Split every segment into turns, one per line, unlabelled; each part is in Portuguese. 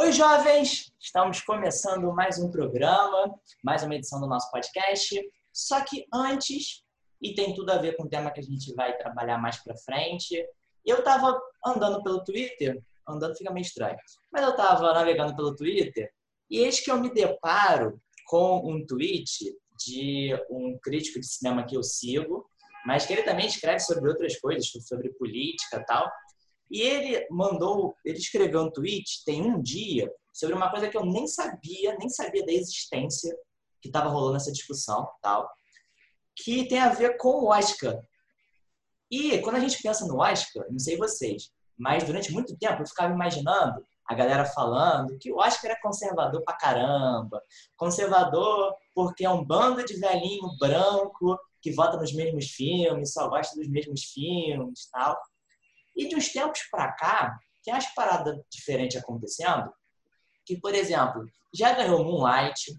Oi, jovens! Estamos começando mais um programa, mais uma edição do nosso podcast. Só que antes, e tem tudo a ver com o tema que a gente vai trabalhar mais para frente, eu estava andando pelo Twitter, andando fica meio estranho, mas eu estava navegando pelo Twitter e eis que eu me deparo com um tweet de um crítico de cinema que eu sigo, mas que ele também escreve sobre outras coisas, sobre política e tal. E ele mandou, ele escreveu um tweet tem um dia sobre uma coisa que eu nem sabia, nem sabia da existência que estava rolando essa discussão, tal, que tem a ver com o Oscar. E quando a gente pensa no Oscar, não sei vocês, mas durante muito tempo eu ficava imaginando a galera falando que o Oscar é conservador pra caramba. Conservador porque é um bando de velhinho branco que vota nos mesmos filmes, só gosta dos mesmos filmes tal. E de uns tempos para cá, tem umas paradas diferentes acontecendo, que, por exemplo, já ganhou Moonlight,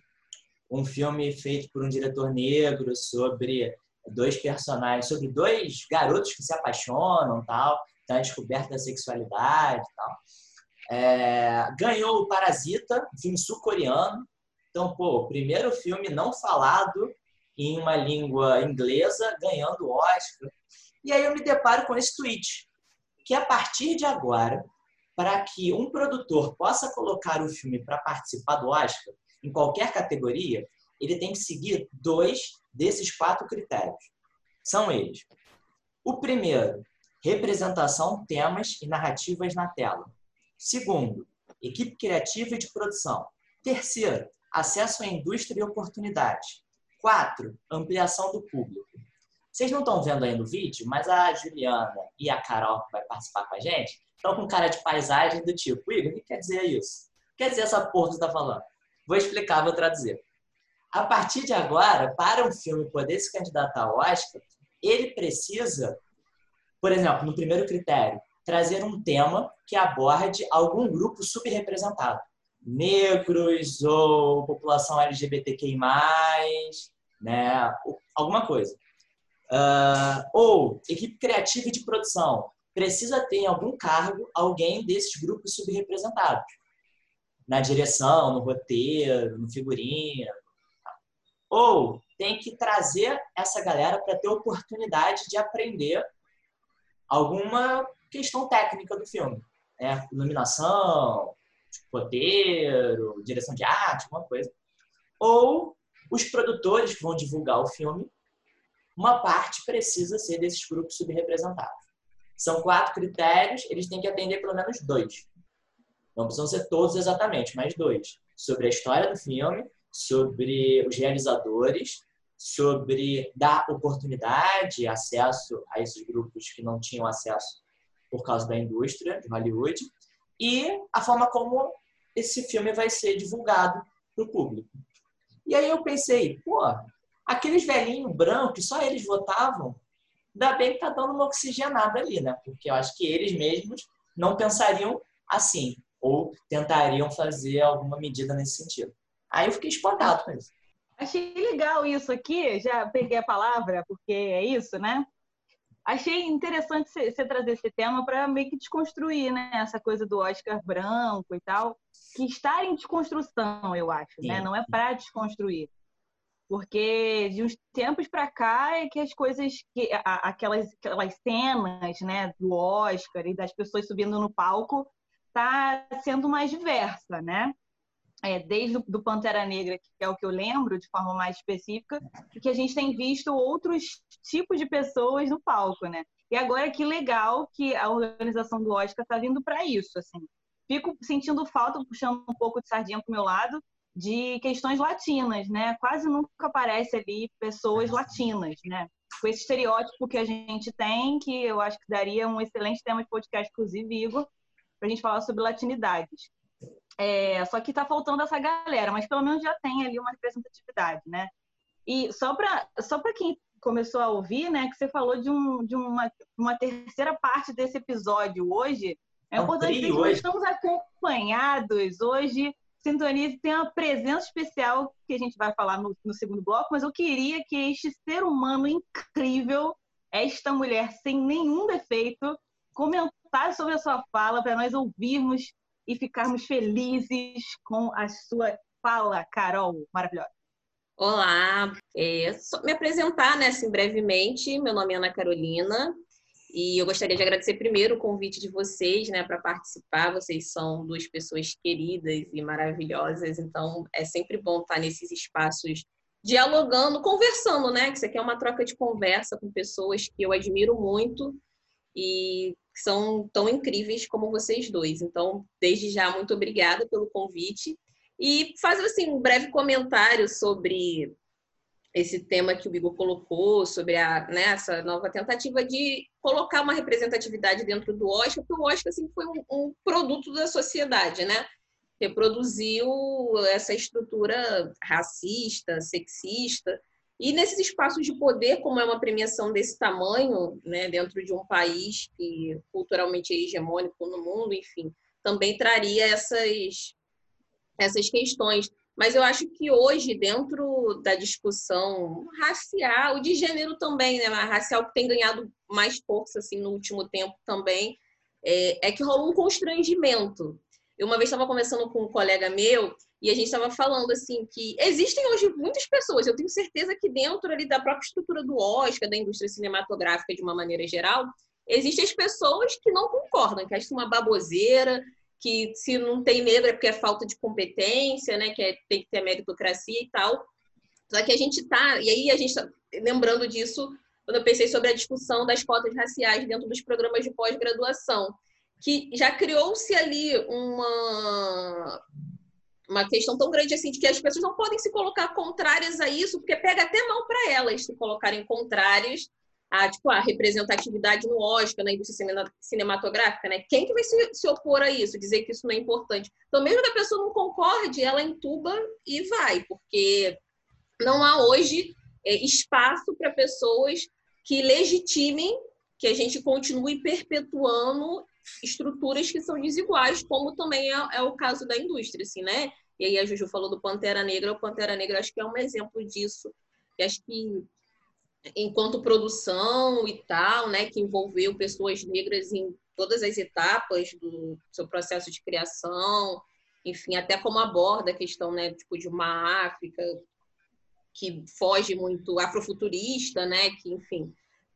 um filme feito por um diretor negro sobre dois personagens, sobre dois garotos que se apaixonam, tal, tem a descoberta da sexualidade, tal. É, ganhou o Parasita, um filme sul-coreano. Então, pô, primeiro filme não falado em uma língua inglesa, ganhando Oscar. E aí eu me deparo com esse tweet que a partir de agora, para que um produtor possa colocar o filme para participar do Oscar, em qualquer categoria, ele tem que seguir dois desses quatro critérios. São eles. O primeiro, representação, temas e narrativas na tela. Segundo, equipe criativa e de produção. Terceiro, acesso à indústria e oportunidades. Quatro, ampliação do público. Vocês não estão vendo aí no vídeo, mas a Juliana e a Carol, que vai participar com a gente, estão com cara de paisagem do tipo, Igor, o que quer dizer isso? O que quer dizer essa porra que você está falando? Vou explicar, vou traduzir. A partir de agora, para um filme poder se candidatar ao Oscar, ele precisa, por exemplo, no primeiro critério, trazer um tema que aborde algum grupo subrepresentado. Negros ou população LGBTQI+, né? alguma coisa. Uh, ou equipe criativa de produção. Precisa ter em algum cargo alguém desses grupos subrepresentados. Na direção, no roteiro, no figurino. Ou tem que trazer essa galera para ter oportunidade de aprender alguma questão técnica do filme. Né? Iluminação, roteiro, direção de arte, alguma coisa. Ou os produtores que vão divulgar o filme uma parte precisa ser desses grupos subrepresentados. São quatro critérios, eles têm que atender pelo menos dois. Não precisam ser todos exatamente, mas dois. Sobre a história do filme, sobre os realizadores, sobre dar oportunidade, acesso a esses grupos que não tinham acesso por causa da indústria de Hollywood, e a forma como esse filme vai ser divulgado para o público. E aí eu pensei, pô, Aqueles velhinhos brancos, só eles votavam, ainda bem que tá dando uma oxigenada ali, né? Porque eu acho que eles mesmos não pensariam assim, ou tentariam fazer alguma medida nesse sentido. Aí eu fiquei espantado com isso.
Achei legal isso aqui, já peguei a palavra, porque é isso, né? Achei interessante você trazer esse tema para meio que desconstruir, né? Essa coisa do Oscar branco e tal, que está em desconstrução, eu acho, né? Sim. né? Não é para desconstruir porque de uns tempos para cá é que as coisas, que, aquelas, aquelas cenas né, do Oscar e das pessoas subindo no palco está sendo mais diversa, né? É, desde o do Pantera Negra, que é o que eu lembro de forma mais específica, que a gente tem visto outros tipos de pessoas no palco, né? E agora que legal que a organização do Oscar está vindo para isso, assim. Fico sentindo falta, puxando um pouco de sardinha para o meu lado, de questões latinas, né? Quase nunca aparece ali pessoas latinas, né? Com esse estereótipo que a gente tem, que eu acho que daria um excelente tema de podcast, inclusive, Igor, para a gente falar sobre latinidades. É, só que está faltando essa galera, mas pelo menos já tem ali uma representatividade, né? E só para só quem começou a ouvir, né, que você falou de, um, de uma, uma terceira parte desse episódio hoje, é, é importante dizer que nós estamos acompanhados hoje Sintonize tem uma presença especial que a gente vai falar no, no, segundo bloco, mas eu queria que este ser humano incrível, esta mulher sem nenhum defeito, comentasse sobre a sua fala para nós ouvirmos e ficarmos felizes com a sua fala, Carol, maravilhosa.
Olá, é, me apresentar, né, assim, brevemente. Meu nome é Ana Carolina e eu gostaria de agradecer primeiro o convite de vocês, né, para participar. Vocês são duas pessoas queridas e maravilhosas, então é sempre bom estar nesses espaços dialogando, conversando, né? Que isso aqui é uma troca de conversa com pessoas que eu admiro muito e são tão incríveis como vocês dois. Então, desde já, muito obrigada pelo convite. E fazer assim um breve comentário sobre esse tema que o Igor colocou, sobre a, né, essa nova tentativa de colocar uma representatividade dentro do Oscar, porque o Oscar assim, foi um, um produto da sociedade, né? Reproduziu essa estrutura racista, sexista, e nesses espaços de poder, como é uma premiação desse tamanho, né, dentro de um país que culturalmente é hegemônico no mundo, enfim, também traria essas essas questões. Mas eu acho que hoje, dentro da discussão racial, de gênero também, né? A racial que tem ganhado mais força assim, no último tempo também, é, é que rola um constrangimento. Eu uma vez estava conversando com um colega meu e a gente estava falando assim que existem hoje muitas pessoas, eu tenho certeza que dentro ali da própria estrutura do Oscar, da indústria cinematográfica de uma maneira geral, existem as pessoas que não concordam, que acham uma baboseira, que se não tem negro é porque é falta de competência, né? Que é, tem que ter meritocracia e tal. Só que a gente tá, e aí a gente tá lembrando disso quando eu pensei sobre a discussão das cotas raciais dentro dos programas de pós-graduação, que já criou-se ali uma uma questão tão grande assim de que as pessoas não podem se colocar contrárias a isso, porque pega até mal para elas se colocarem contrárias a, tipo, a representatividade no Oscar, na indústria cinematográfica, né? Quem que vai se, se, opor a isso, dizer que isso não é importante? Então, mesmo que a pessoa não concorde, ela entuba e vai, porque não há hoje é, espaço para pessoas que legitimem que a gente continue perpetuando estruturas que são desiguais, como também é, é o caso da indústria, assim, né? E aí a Juju falou do Pantera Negra, o Pantera Negra acho que é um exemplo disso. E acho que enquanto produção e tal, né, que envolveu pessoas negras em todas as etapas do seu processo de criação, enfim, até como aborda a questão, né, tipo de uma África que foge muito afrofuturista, né, que, enfim,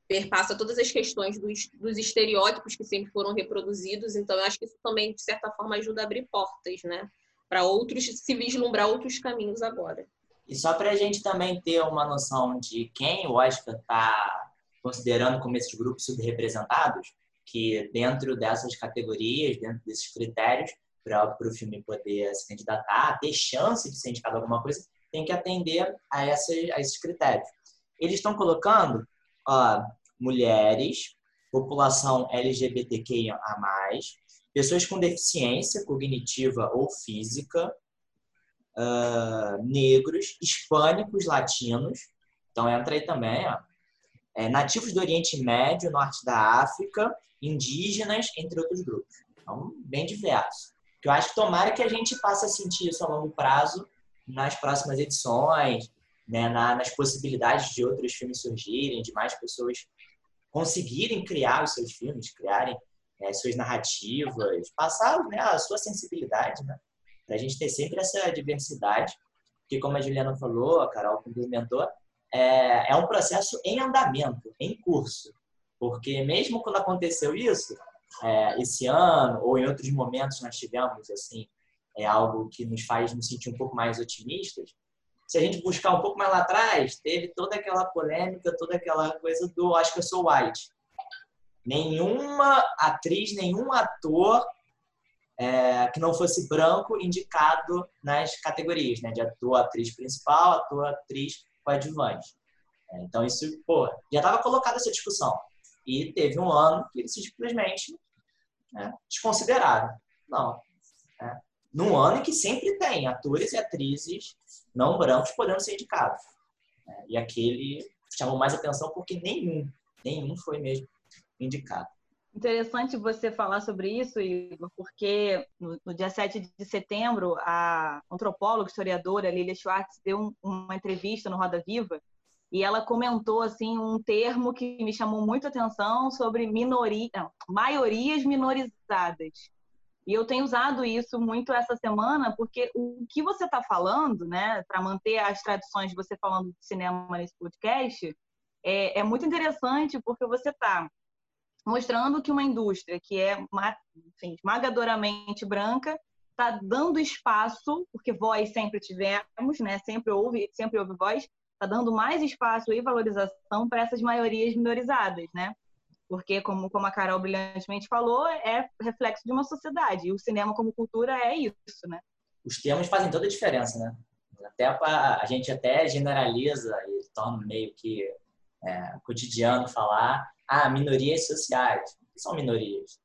perpassa todas as questões dos, dos estereótipos que sempre foram reproduzidos. Então, eu acho que isso também, de certa forma, ajuda a abrir portas, né, para outros se vislumbrar outros caminhos agora.
E só para a gente também ter uma noção de quem o Oscar está considerando como esses grupos subrepresentados, que dentro dessas categorias, dentro desses critérios, para o filme poder se candidatar, ter chance de ser indicado alguma coisa, tem que atender a, a esses critérios. Eles estão colocando ó, mulheres, população LGBTQIA+, pessoas com deficiência cognitiva ou física, uh, negros, hispânicos, latinos. Então entra aí também, ó, é, nativos do Oriente Médio, Norte da África, indígenas, entre outros grupos. Então, bem diverso. Eu acho que tomara que a gente passe a sentir isso a longo prazo nas próximas edições, né, na, nas possibilidades de outros filmes surgirem, de mais pessoas conseguirem criar os seus filmes, criarem é, suas narrativas, passar né, a sua sensibilidade, né? Para a gente ter sempre essa diversidade, que como a Juliana falou, a Carol complementou, é, é um processo em andamento, em curso, porque mesmo quando aconteceu isso, é, esse ano ou em outros momentos nós tivemos assim é algo que nos faz nos sentir um pouco mais otimistas. Se a gente buscar um pouco mais lá atrás, teve toda aquela polêmica, toda aquela coisa do Oscar So White. Nenhuma atriz, nenhum ator é, que não fosse branco indicado nas categorias, né? De ator, atriz principal, ator, atriz coadjuvante. É, então, isso, pô, já estava colocada essa discussão. E teve um ano que eles simplesmente né, desconsideraram. Não. Né? Num ano em que sempre tem atores e atrizes não brancos podendo ser indicados. Né? E aquele chamou mais atenção porque nenhum, nenhum foi mesmo indicado.
Interessante você falar sobre isso, Igor, porque no, no dia 7 de setembro, a antropóloga, historiadora Lilia Schwartz deu um, uma entrevista no Roda Viva e ela comentou assim um termo que me chamou muito atenção sobre minoria, maiorias minorizadas. E eu tenho usado isso muito essa semana, porque o que você está falando, né, para manter as tradições de você falando de cinema nesse podcast, é, é muito interessante porque você está mostrando que uma indústria que é enfim, esmagadoramente branca está dando espaço, porque voz sempre tivemos, né, sempre houve, sempre houve voz, está dando mais espaço e valorização para essas maiorias minorizadas, né? Porque, como, como a Carol brilhantemente falou, é reflexo de uma sociedade. E o cinema como cultura é isso, né?
Os termos fazem toda a diferença, né? Até a gente até generaliza e torna meio que é, cotidiano falar ah, minorias sociais. O que são minorias?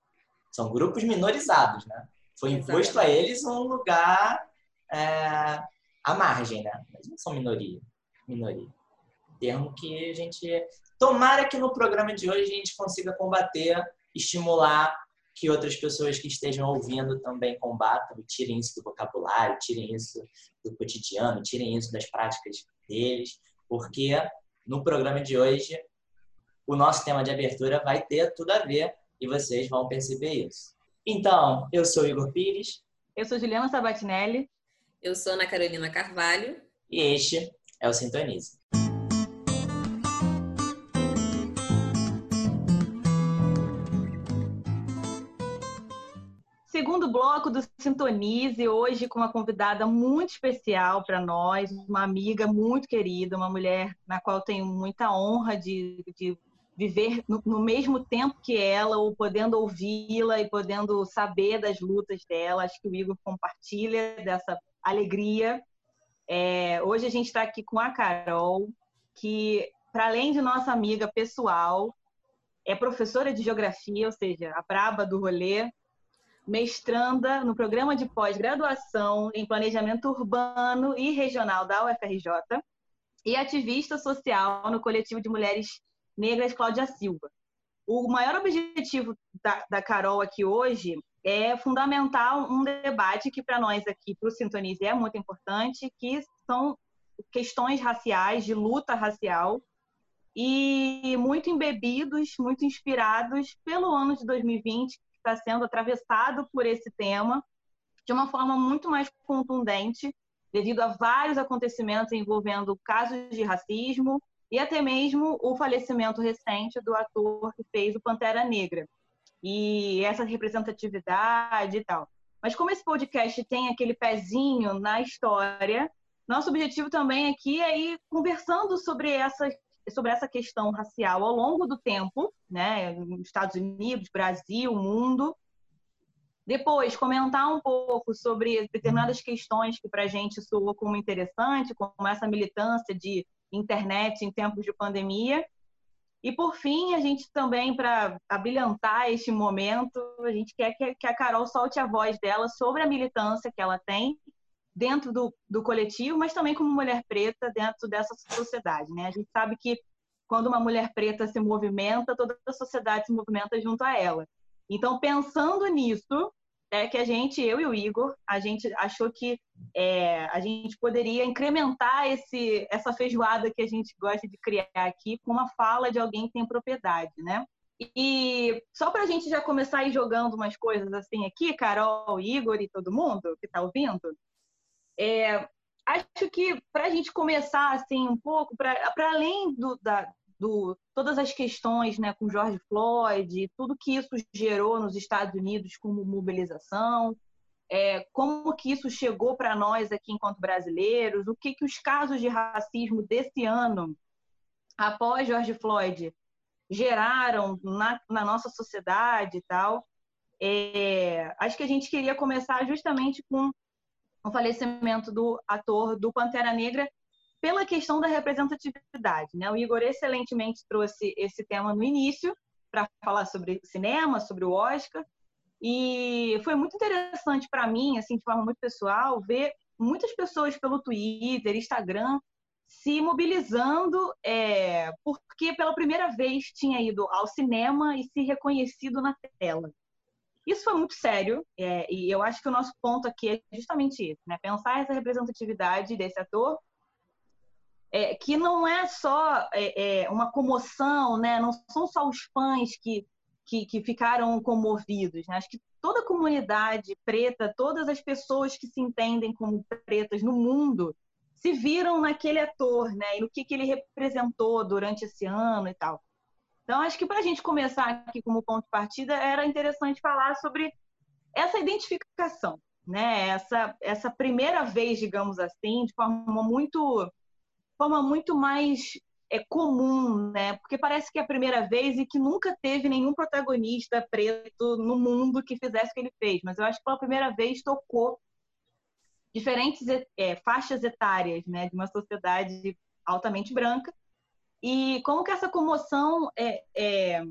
São grupos minorizados, né? Foi imposto a eles um lugar é, à margem, né? Mas não são minoria. Minoria. Termo que a gente Tomara que no programa de hoje a gente consiga combater, estimular que outras pessoas que estejam ouvindo também combatam e tirem isso do vocabulário, tirem isso do cotidiano, tirem isso das práticas deles, porque no programa de hoje o nosso tema de abertura vai ter tudo a ver e vocês vão perceber isso. Então, eu sou Igor Pires.
Eu sou Juliana Sabatinelli.
Eu sou Ana Carolina Carvalho.
E este é o Sintonize.
segundo bloco do Sintonize, hoje com uma convidada muito especial para nós, uma amiga muito querida, uma mulher na qual tenho muita honra de, de viver no, no, mesmo tempo que ela, ou podendo ouvi-la e podendo saber das lutas dela. Acho que o Igor compartilha dessa alegria. É, hoje a gente está aqui com a Carol, que, para além de nossa amiga pessoal, é professora de geografia, ou seja, a braba do rolê, mestranda no programa de pós-graduação em Planejamento Urbano e Regional da UFRJ e ativista social no coletivo de mulheres negras Cláudia Silva. O maior objetivo da, da Carol aqui hoje é fundamental um debate que para nós aqui, para o Sintonize, é muito importante, que são questões raciais, de luta racial, e muito embebidos, muito inspirados pelo ano de 2020, está sendo atravessado por esse tema de uma forma muito mais contundente, devido a vários acontecimentos envolvendo casos de racismo e até mesmo o falecimento recente do ator que fez o Pantera Negra. E essa representatividade e tal. Mas como esse podcast tem aquele pezinho na história, nosso objetivo também aqui é ir conversando sobre essas sobre essa questão racial ao longo do tempo, né, Estados Unidos, Brasil, mundo. Depois, comentar um pouco sobre determinadas questões que para a gente soam como interessante, como essa militância de internet em tempos de pandemia. E, por fim, a gente também, para abrilhantar este momento, a gente quer que a Carol solte a voz dela sobre a militância que ela tem dentro do, do coletivo, mas também como mulher preta dentro dessa sociedade. Né? A gente sabe que quando uma mulher preta se movimenta, toda a sociedade se movimenta junto a ela. Então, pensando nisso, é que a gente, eu e o Igor, a gente achou que é, a gente poderia incrementar esse, essa feijoada que a gente gosta de criar aqui com uma fala de alguém que tem propriedade, né? E só para a gente já começar a ir jogando umas coisas assim aqui, Carol, Igor e todo mundo que está ouvindo, é, acho que para a gente começar assim um pouco, para além do, da, do todas as questões né, com George Floyd, tudo que isso gerou nos Estados Unidos como mobilização, é, como que isso chegou para nós aqui enquanto brasileiros, o que, que os casos de racismo desse ano, após George Floyd, geraram na, na nossa sociedade e tal. É, acho que a gente queria começar justamente com o falecimento do ator do Pantera Negra pela questão da representatividade. Né? O Igor excelentemente trouxe esse tema no início para falar sobre cinema, sobre o Oscar, e foi muito interessante para mim, assim, de forma muito pessoal, ver muitas pessoas pelo Twitter, Instagram, se mobilizando, é, porque pela primeira vez tinha ido ao cinema e se reconhecido na tela. Isso foi muito sério, é, e eu acho que o nosso ponto aqui é justamente isso, né? Pensar essa representatividade desse ator, é, que não é só é, é, uma comoção, né? Não são só os fãs que, que, que ficaram comovidos, né? Acho que toda a comunidade preta, todas as pessoas que se entendem como pretas no mundo, se viram naquele ator, né? E no que, que ele representou durante esse ano e tal. Então, acho que para a gente começar aqui como ponto de partida, era interessante falar sobre essa identificação, né? Essa, essa primeira vez, digamos assim, de forma muito, forma muito mais é comum, né? Porque parece que é a primeira vez e que nunca teve nenhum protagonista preto no mundo que fizesse o que ele fez. Mas eu acho que pela primeira vez tocou diferentes é, faixas etárias, né? De uma sociedade altamente branca. E como que essa comoção é, é,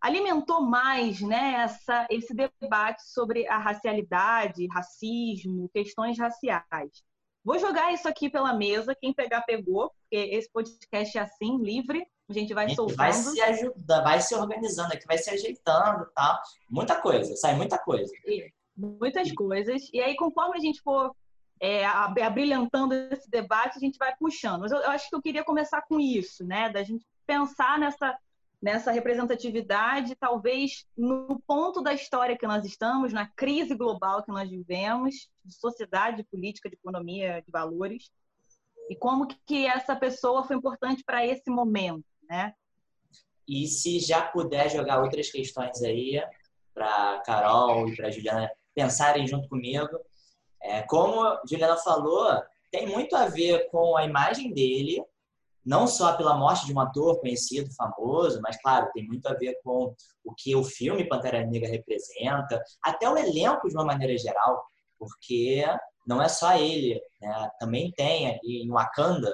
alimentou mais né, essa, esse debate sobre a racialidade, racismo, questões raciais. Vou jogar isso aqui pela mesa, quem pegar, pegou, porque esse podcast é assim, livre, a gente vai a gente soltando.
Vai se ajudando, vai se organizando aqui, vai se ajeitando e tal. Muita coisa, sai muita coisa.
E, muitas coisas. E aí, conforme a gente for é, abrilhantando esse debate, a gente vai puxando. Mas eu, eu acho que eu queria começar com isso, né? Da gente pensar nessa nessa representatividade, talvez no ponto da história que nós estamos, na crise global que nós vivemos, de sociedade, de política, de economia, de valores, e como que essa pessoa foi importante para esse momento, né?
E se já puder jogar outras questões aí para Carol e para Juliana pensarem junto comigo, é, como a Juliana falou, tem muito a ver com a imagem dele, não só pela morte de um ator conhecido, famoso, mas, claro, tem muito a ver com o que o filme Pantera Negra representa, até o elenco de uma maneira geral, porque não é só ele, né? também tem ali em Wakanda,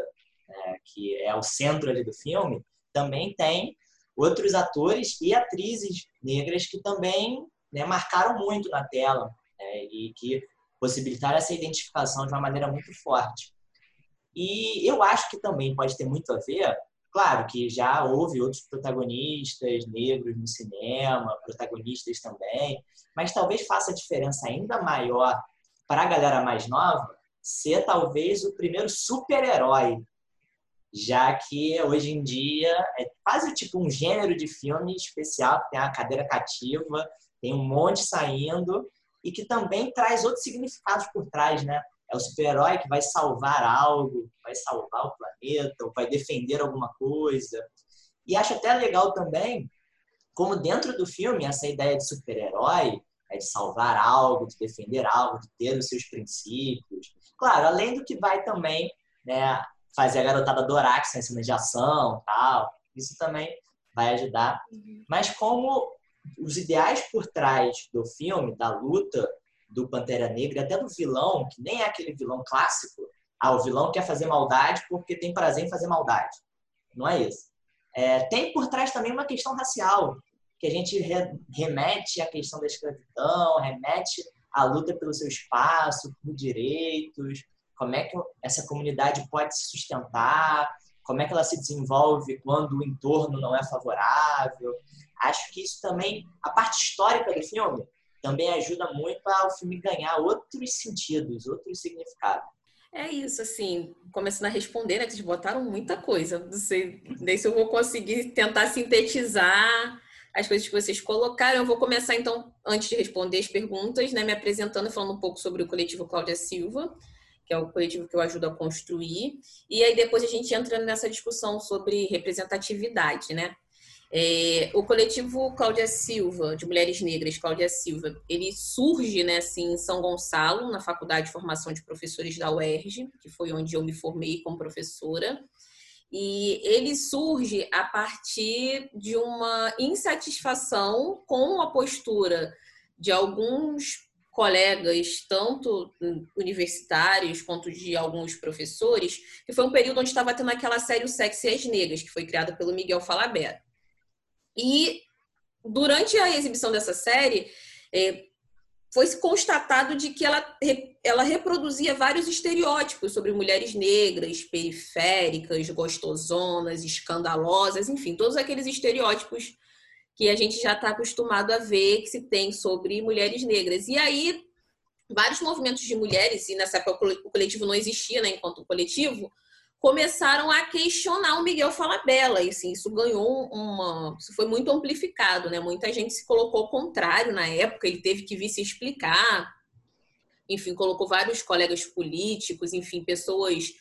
né? que é o centro ali do filme, também tem outros atores e atrizes negras que também né, marcaram muito na tela né? e que possibilitaram essa identificação de uma maneira muito forte. E eu acho que também pode ter muito a ver, claro que já houve outros protagonistas negros no cinema, protagonistas também, mas talvez faça diferença ainda maior para a galera mais nova ser talvez o primeiro super-herói, já que hoje em dia é quase tipo um gênero de filme especial que tem a cadeira cativa, tem um monte saindo e que também traz outros significados por trás, né? É o super-herói que vai salvar algo, vai salvar o planeta, ou vai defender alguma coisa. E acho até legal também como dentro do filme essa ideia de super-herói é de salvar algo, de defender algo, de ter os seus princípios. Claro, além do que vai também né, fazer a garotada adorar que são cenas de ação tal, isso também vai ajudar. Uhum. Mas como os ideais por trás do filme, da luta do Pantera Negra, até do vilão, que nem é aquele vilão clássico. Ah, o vilão quer fazer maldade porque tem prazer em fazer maldade. Não é isso. É, tem por trás também uma questão racial, que a gente re, remete à questão da escravidão, remete à luta pelo seu espaço, por direitos, como é que essa comunidade pode se sustentar, como é que ela se desenvolve quando o entorno não é favorável. Acho que isso também, a parte histórica do filme, também ajuda muito ao filme ganhar outros sentidos, outros significados.
É isso, assim, começando a responder, né? Que botaram muita coisa. Não sei nem se eu vou conseguir tentar sintetizar as coisas que vocês colocaram. Eu vou começar, então, antes de responder as perguntas, né? Me apresentando e falando um pouco sobre o coletivo Cláudia Silva, que é o coletivo que eu ajudo a construir. E aí depois a gente entra nessa discussão sobre representatividade, né? É, o coletivo Cláudia Silva, de mulheres negras, Cláudia Silva, ele surge né, assim, em São Gonçalo, na Faculdade de Formação de Professores da UERJ, que foi onde eu me formei como professora. E ele surge a partir de uma insatisfação com a postura de alguns colegas, tanto universitários quanto de alguns professores, que foi um período onde estava tendo aquela série O Sexo e as Negras, que foi criada pelo Miguel Falabella. E durante a exibição dessa série, é, foi constatado de que ela, ela reproduzia vários estereótipos sobre mulheres negras, periféricas, gostosonas, escandalosas, enfim, todos aqueles estereótipos que a gente já está acostumado a ver que se tem sobre mulheres negras. E aí, vários movimentos de mulheres, e nessa época o coletivo não existia né, enquanto coletivo, começaram a questionar o Miguel Falabella. E assim, isso ganhou uma. Isso foi muito amplificado, né? Muita gente se colocou ao contrário na época, ele teve que vir se explicar. Enfim, colocou vários colegas políticos, enfim, pessoas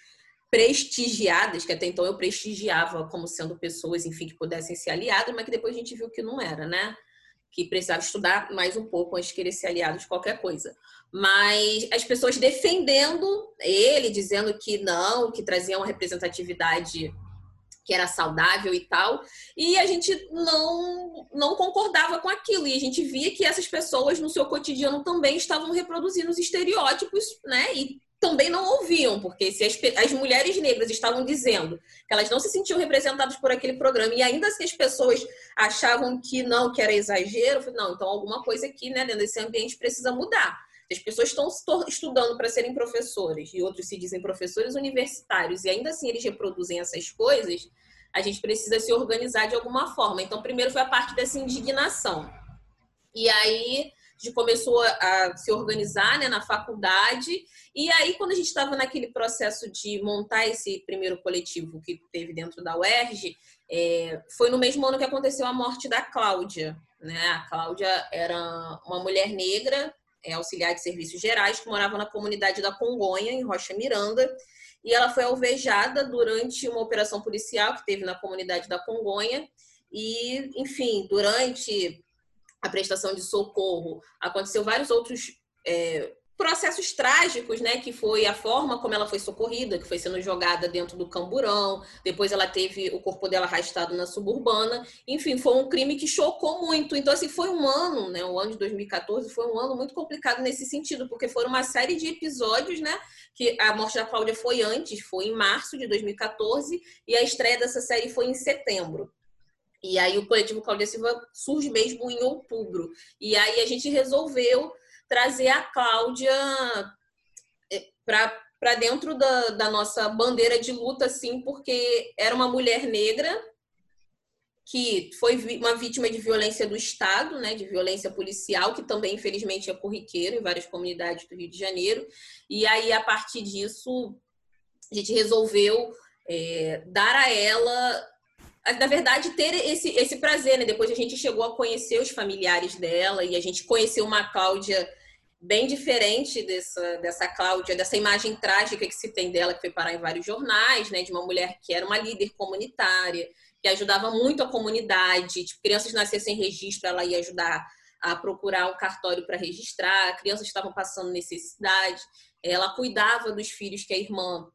prestigiadas, que até então eu prestigiava como sendo pessoas, enfim, que pudessem ser aliadas, mas que depois a gente viu que não era, né? Que precisava estudar mais um pouco antes de querer ser aliado de qualquer coisa mas as pessoas defendendo ele, dizendo que não, que trazia uma representatividade que era saudável e tal, e a gente não não concordava com aquilo, e a gente via que essas pessoas no seu cotidiano também estavam reproduzindo os estereótipos, né? E também não ouviam, porque se as, as mulheres negras estavam dizendo que elas não se sentiam representadas por aquele programa, e ainda se as pessoas achavam que não, que era exagero, não, então alguma coisa aqui, né, dentro desse ambiente precisa mudar. As pessoas estão estudando para serem professores e outros se dizem professores universitários e ainda assim eles reproduzem essas coisas, a gente precisa se organizar de alguma forma. Então, primeiro foi a parte dessa indignação. E aí a gente começou a se organizar né, na faculdade. E aí, quando a gente estava naquele processo de montar esse primeiro coletivo que teve dentro da UERJ, é, foi no mesmo ano que aconteceu a morte da Cláudia. Né? A Cláudia era uma mulher negra é, auxiliar de serviços gerais, que morava na comunidade da Congonha, em Rocha Miranda, e ela foi alvejada durante uma operação policial que teve na comunidade da Congonha. E, enfim, durante a prestação de socorro, aconteceu vários outros é, processos trágicos, né? Que foi a forma como ela foi socorrida, que foi sendo jogada dentro do camburão. Depois ela teve o corpo dela arrastado na suburbana. Enfim, foi um crime que chocou muito. Então, assim, foi um ano, né? O ano de 2014 foi um ano muito complicado nesse sentido, porque foram uma série de episódios, né? Que a morte da Cláudia foi antes, foi em março de 2014, e a estreia dessa série foi em setembro. E aí o coletivo Cláudia Silva surge mesmo em outubro. E aí a gente resolveu trazer a Cláudia eh, para dentro da, da nossa bandeira de luta, assim, porque era uma mulher negra que foi uma vítima de violência do Estado, né, de violência policial, que também, infelizmente, é corriqueiro em várias comunidades do Rio de Janeiro. E aí, a partir disso, a gente resolveu é, dar a ela na verdade, ter esse, esse prazer, né? Depois a gente chegou a conhecer os familiares dela e a gente conheceu uma Cláudia bem diferente dessa, dessa Cláudia, dessa imagem trágica que se tem dela, que foi parar em vários jornais, né? De uma mulher que era uma líder comunitária, que ajudava muito a comunidade. Tipo, crianças nasciam sem registro, ela ia ajudar a procurar um cartório para registrar, crianças estavam passando necessidade. Ela cuidava dos filhos que a irmã,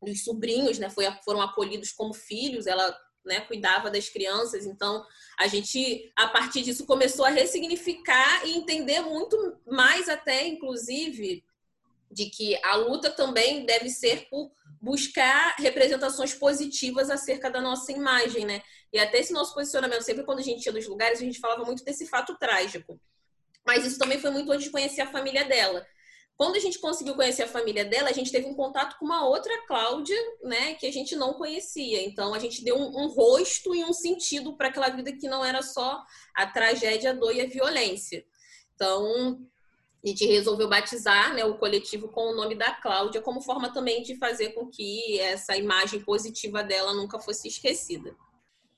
dos sobrinhos, né? Foi, foram acolhidos como filhos. Ela né, cuidava das crianças. Então, a gente, a partir disso, começou a ressignificar e entender muito mais, até inclusive, de que a luta também deve ser por buscar representações positivas acerca da nossa imagem, né? E até esse nosso posicionamento, sempre quando a gente ia nos lugares, a gente falava muito desse fato trágico. Mas isso também foi muito antes de conhecer a família dela. Quando a gente conseguiu conhecer a família dela, a gente teve um contato com uma outra Cláudia, né, que a gente não conhecia. Então a gente deu um, um rosto e um sentido para aquela vida que não era só a tragédia, a dor e a violência. Então a gente resolveu batizar né, o coletivo com o nome da Cláudia, como forma também de fazer com que essa imagem positiva dela nunca fosse esquecida.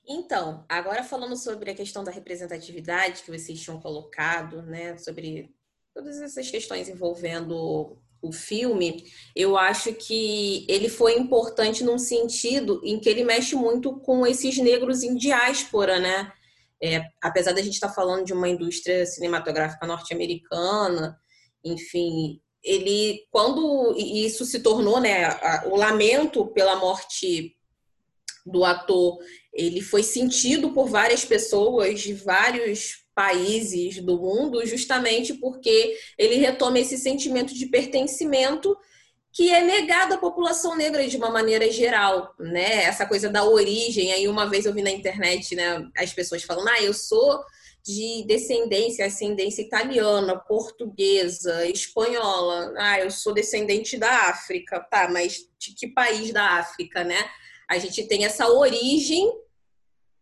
Então, agora falando sobre a questão da representatividade que vocês tinham colocado, né, sobre todas essas questões envolvendo o filme, eu acho que ele foi importante num sentido em que ele mexe muito com esses negros em diáspora, né? É, apesar da gente estar tá falando de uma indústria cinematográfica norte-americana, enfim, ele quando isso se tornou, né, o lamento pela morte do ator, ele foi sentido por várias pessoas de vários países do mundo, justamente porque ele retoma esse sentimento de pertencimento que é negado à população negra de uma maneira geral, né? Essa coisa da origem. Aí uma vez eu vi na internet, né, as pessoas falando: "Ah, eu sou de descendência, ascendência italiana, portuguesa, espanhola. Ah, eu sou descendente da África. Tá, mas de que país da África, né? A gente tem essa origem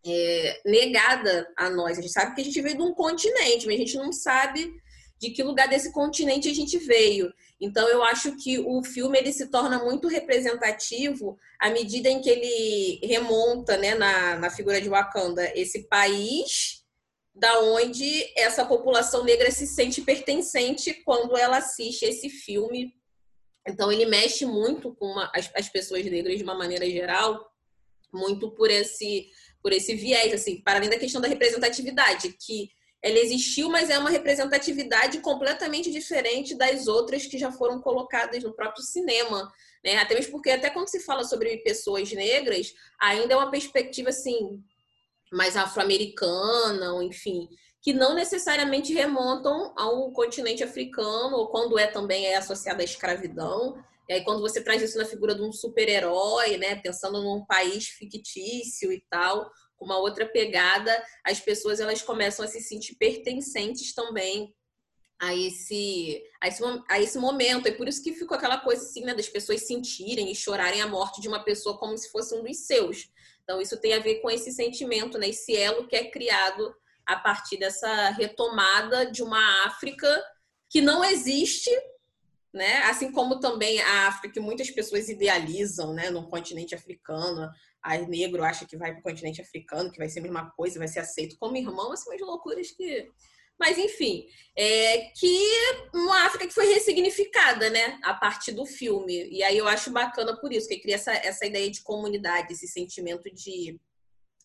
é, negada a nós. A gente sabe que a gente veio de um continente, mas a gente não sabe de que lugar desse continente a gente veio. Então eu acho que o filme ele se torna muito representativo à medida em que ele remonta, né, na, na figura de Wakanda, esse país da onde essa população negra se sente pertencente quando ela assiste esse filme. Então ele mexe muito com uma, as, as pessoas negras de uma maneira geral, muito por esse por esse viés, assim, para além da questão da representatividade, que ela existiu, mas é uma representatividade completamente diferente das outras que já foram colocadas no próprio cinema. Né? Até mesmo porque, até quando se fala sobre pessoas negras, ainda é uma perspectiva assim mais afro-americana, ou enfim, que não necessariamente remontam ao continente africano, ou quando é também é associada à escravidão. E aí, quando você traz isso na figura de um super-herói, né, pensando num país fictício e tal, com uma outra pegada, as pessoas elas começam a se sentir pertencentes também a esse, a esse, a esse momento. É por isso que ficou aquela coisa assim, né, das pessoas sentirem e chorarem a morte de uma pessoa como se fosse um dos seus. Então, isso tem a ver com esse sentimento, né, esse elo que é criado a partir dessa retomada de uma África que não existe, né? Assim como também a África que muitas pessoas idealizam, né, no continente africano, a negro acha que vai para o continente africano, que vai ser a mesma coisa, vai ser aceito como irmão, assim, umas loucuras que. Mas, enfim, é que uma África que foi ressignificada, né, a partir do filme. E aí eu acho bacana por isso, que cria essa, essa ideia de comunidade, esse sentimento de,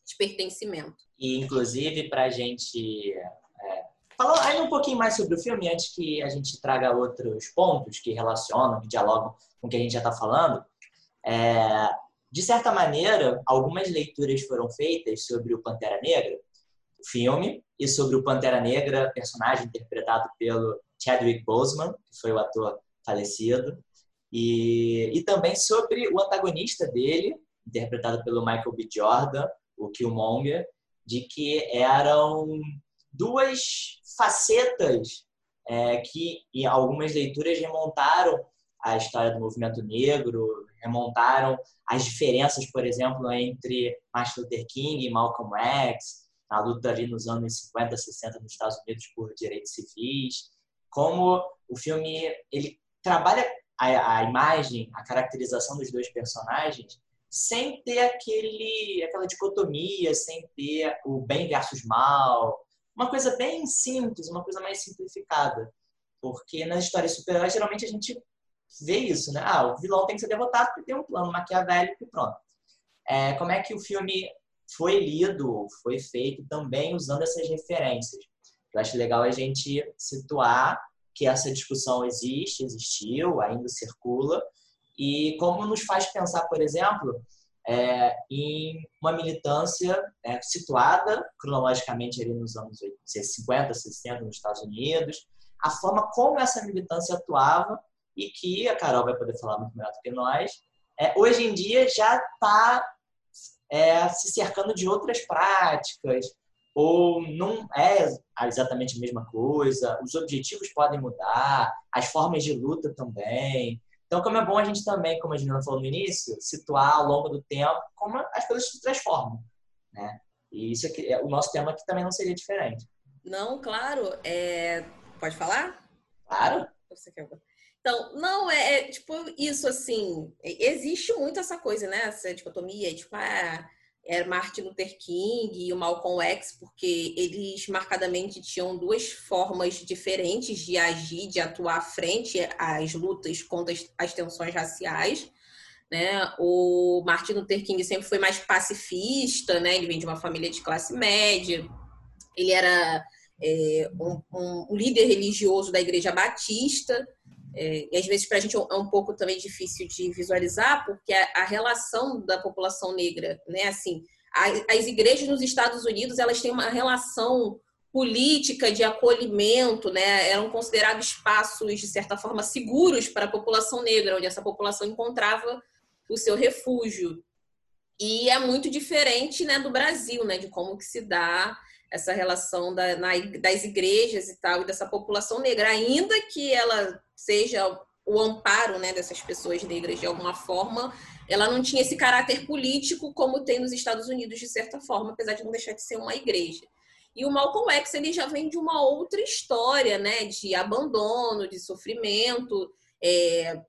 de pertencimento.
E, inclusive, para a gente. Falar ainda um pouquinho mais sobre o filme, antes que a gente traga outros pontos que relacionam, que dialogam com o que a gente já está falando. É, de certa maneira, algumas leituras foram feitas sobre o Pantera Negra, o filme, e sobre o Pantera Negra, personagem interpretado pelo Chadwick Boseman, que foi o ator falecido, e, e também sobre o antagonista dele, interpretado pelo Michael B. Jordan, o Killmonger, de que eram duas facetas é, que em algumas leituras remontaram a história do movimento negro, remontaram as diferenças, por exemplo, entre Martin Luther King e Malcolm X, na luta ali nos anos 50, 60 nos Estados Unidos por direitos civis, como o filme ele trabalha a, a imagem, a caracterização dos dois personagens sem ter aquele, aquela dicotomia, sem ter o bem versus mal, uma coisa bem simples, uma coisa mais simplificada. Porque nas histórias super-heróis, geralmente a gente vê isso, né? Ah, o vilão tem que ser derrotado porque tem um plano maquiavélico e pronto. É, como é que o filme foi lido, foi feito também usando essas referências? Eu acho legal a gente situar que essa discussão existe, existiu, ainda circula, e como nos faz pensar, por exemplo, é, em uma militância é, situada cronologicamente ali nos anos 50, 60 nos Estados Unidos, a forma como essa militância atuava e que a Carol vai poder falar muito melhor do que nós, é, hoje em dia já está é, se cercando de outras práticas, ou não é exatamente a mesma coisa, os objetivos podem mudar, as formas de luta também. Então, como é bom a gente também, como a Juliana falou no início, situar ao longo do tempo como as coisas se transformam, né? E isso aqui, é, o nosso tema aqui também não seria diferente.
Não, claro. É... Pode falar?
Claro.
Então, não, é, é, tipo isso assim, existe muito essa coisa, né? Essa dicotomia, tipo, ah, era Martin Luther King e o Malcolm X, porque eles marcadamente tinham duas formas diferentes de agir, de atuar frente às lutas contra as, as tensões raciais. Né? O Martin Luther King sempre foi mais pacifista, né? Ele vem de uma família de classe média. Ele era é, um, um, líder religioso da Igreja Batista. É, e às vezes para a gente é, é um pouco também difícil de visualizar, porque a, a relação da população negra, né, assim, a, as igrejas nos Estados Unidos elas têm uma relação política de acolhimento, né, eram considerados espaços de certa forma seguros para a população negra, onde essa população encontrava o seu refúgio. E é muito diferente, né, do Brasil, né, de como que se dá essa relação da, na, das igrejas e tal, e dessa população negra, ainda que ela seja o amparo né, dessas pessoas negras de alguma forma, ela não tinha esse caráter político como tem nos Estados Unidos, de certa forma, apesar de não deixar de ser uma igreja. E o Malcolm X ele já vem de uma outra história, né? De abandono, de sofrimento. É...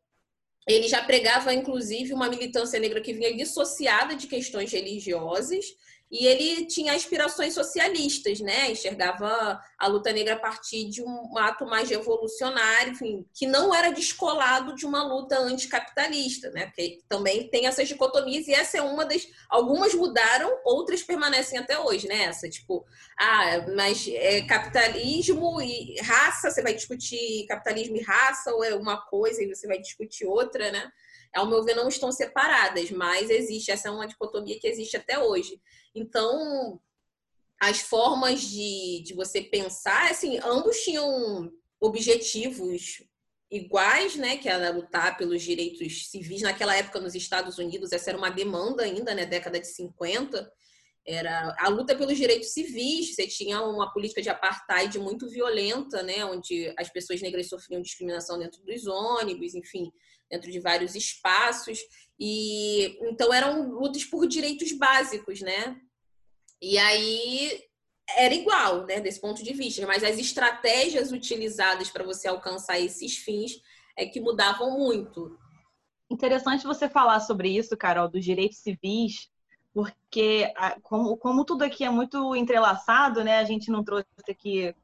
Ele já pregava, inclusive, uma militância negra que vinha dissociada de questões religiosas e ele tinha aspirações socialistas, né? Enxergava a luta negra a partir de um ato mais revolucionário, enfim, que não era descolado de uma luta anticapitalista, né? Porque também tem essas dicotomias e essa é uma das algumas mudaram, outras permanecem até hoje, né? Essa tipo, ah, mas é capitalismo e raça, você vai discutir capitalismo e raça ou é uma coisa e você vai discutir outra, né? Ao meu ver, não estão separadas, mas existe, essa é uma dicotomia que existe até hoje. Então, as formas de, de você pensar, assim, ambos tinham objetivos iguais, né, que era lutar pelos direitos civis. Naquela época, nos Estados Unidos, essa era uma demanda ainda, né, década de 50, era a luta pelos direitos civis. Você tinha uma política de apartheid muito violenta, né, onde as pessoas negras sofriam discriminação dentro dos ônibus, enfim, dentro de vários espaços. E então eram lutas por direitos básicos, né? E aí era igual, né, desse ponto de vista, mas as estratégias utilizadas para você alcançar esses fins é que mudavam muito.
Interessante você falar sobre isso, Carol, dos direitos civis, porque como, como tudo aqui é muito entrelaçado, né, a gente não trouxe aqui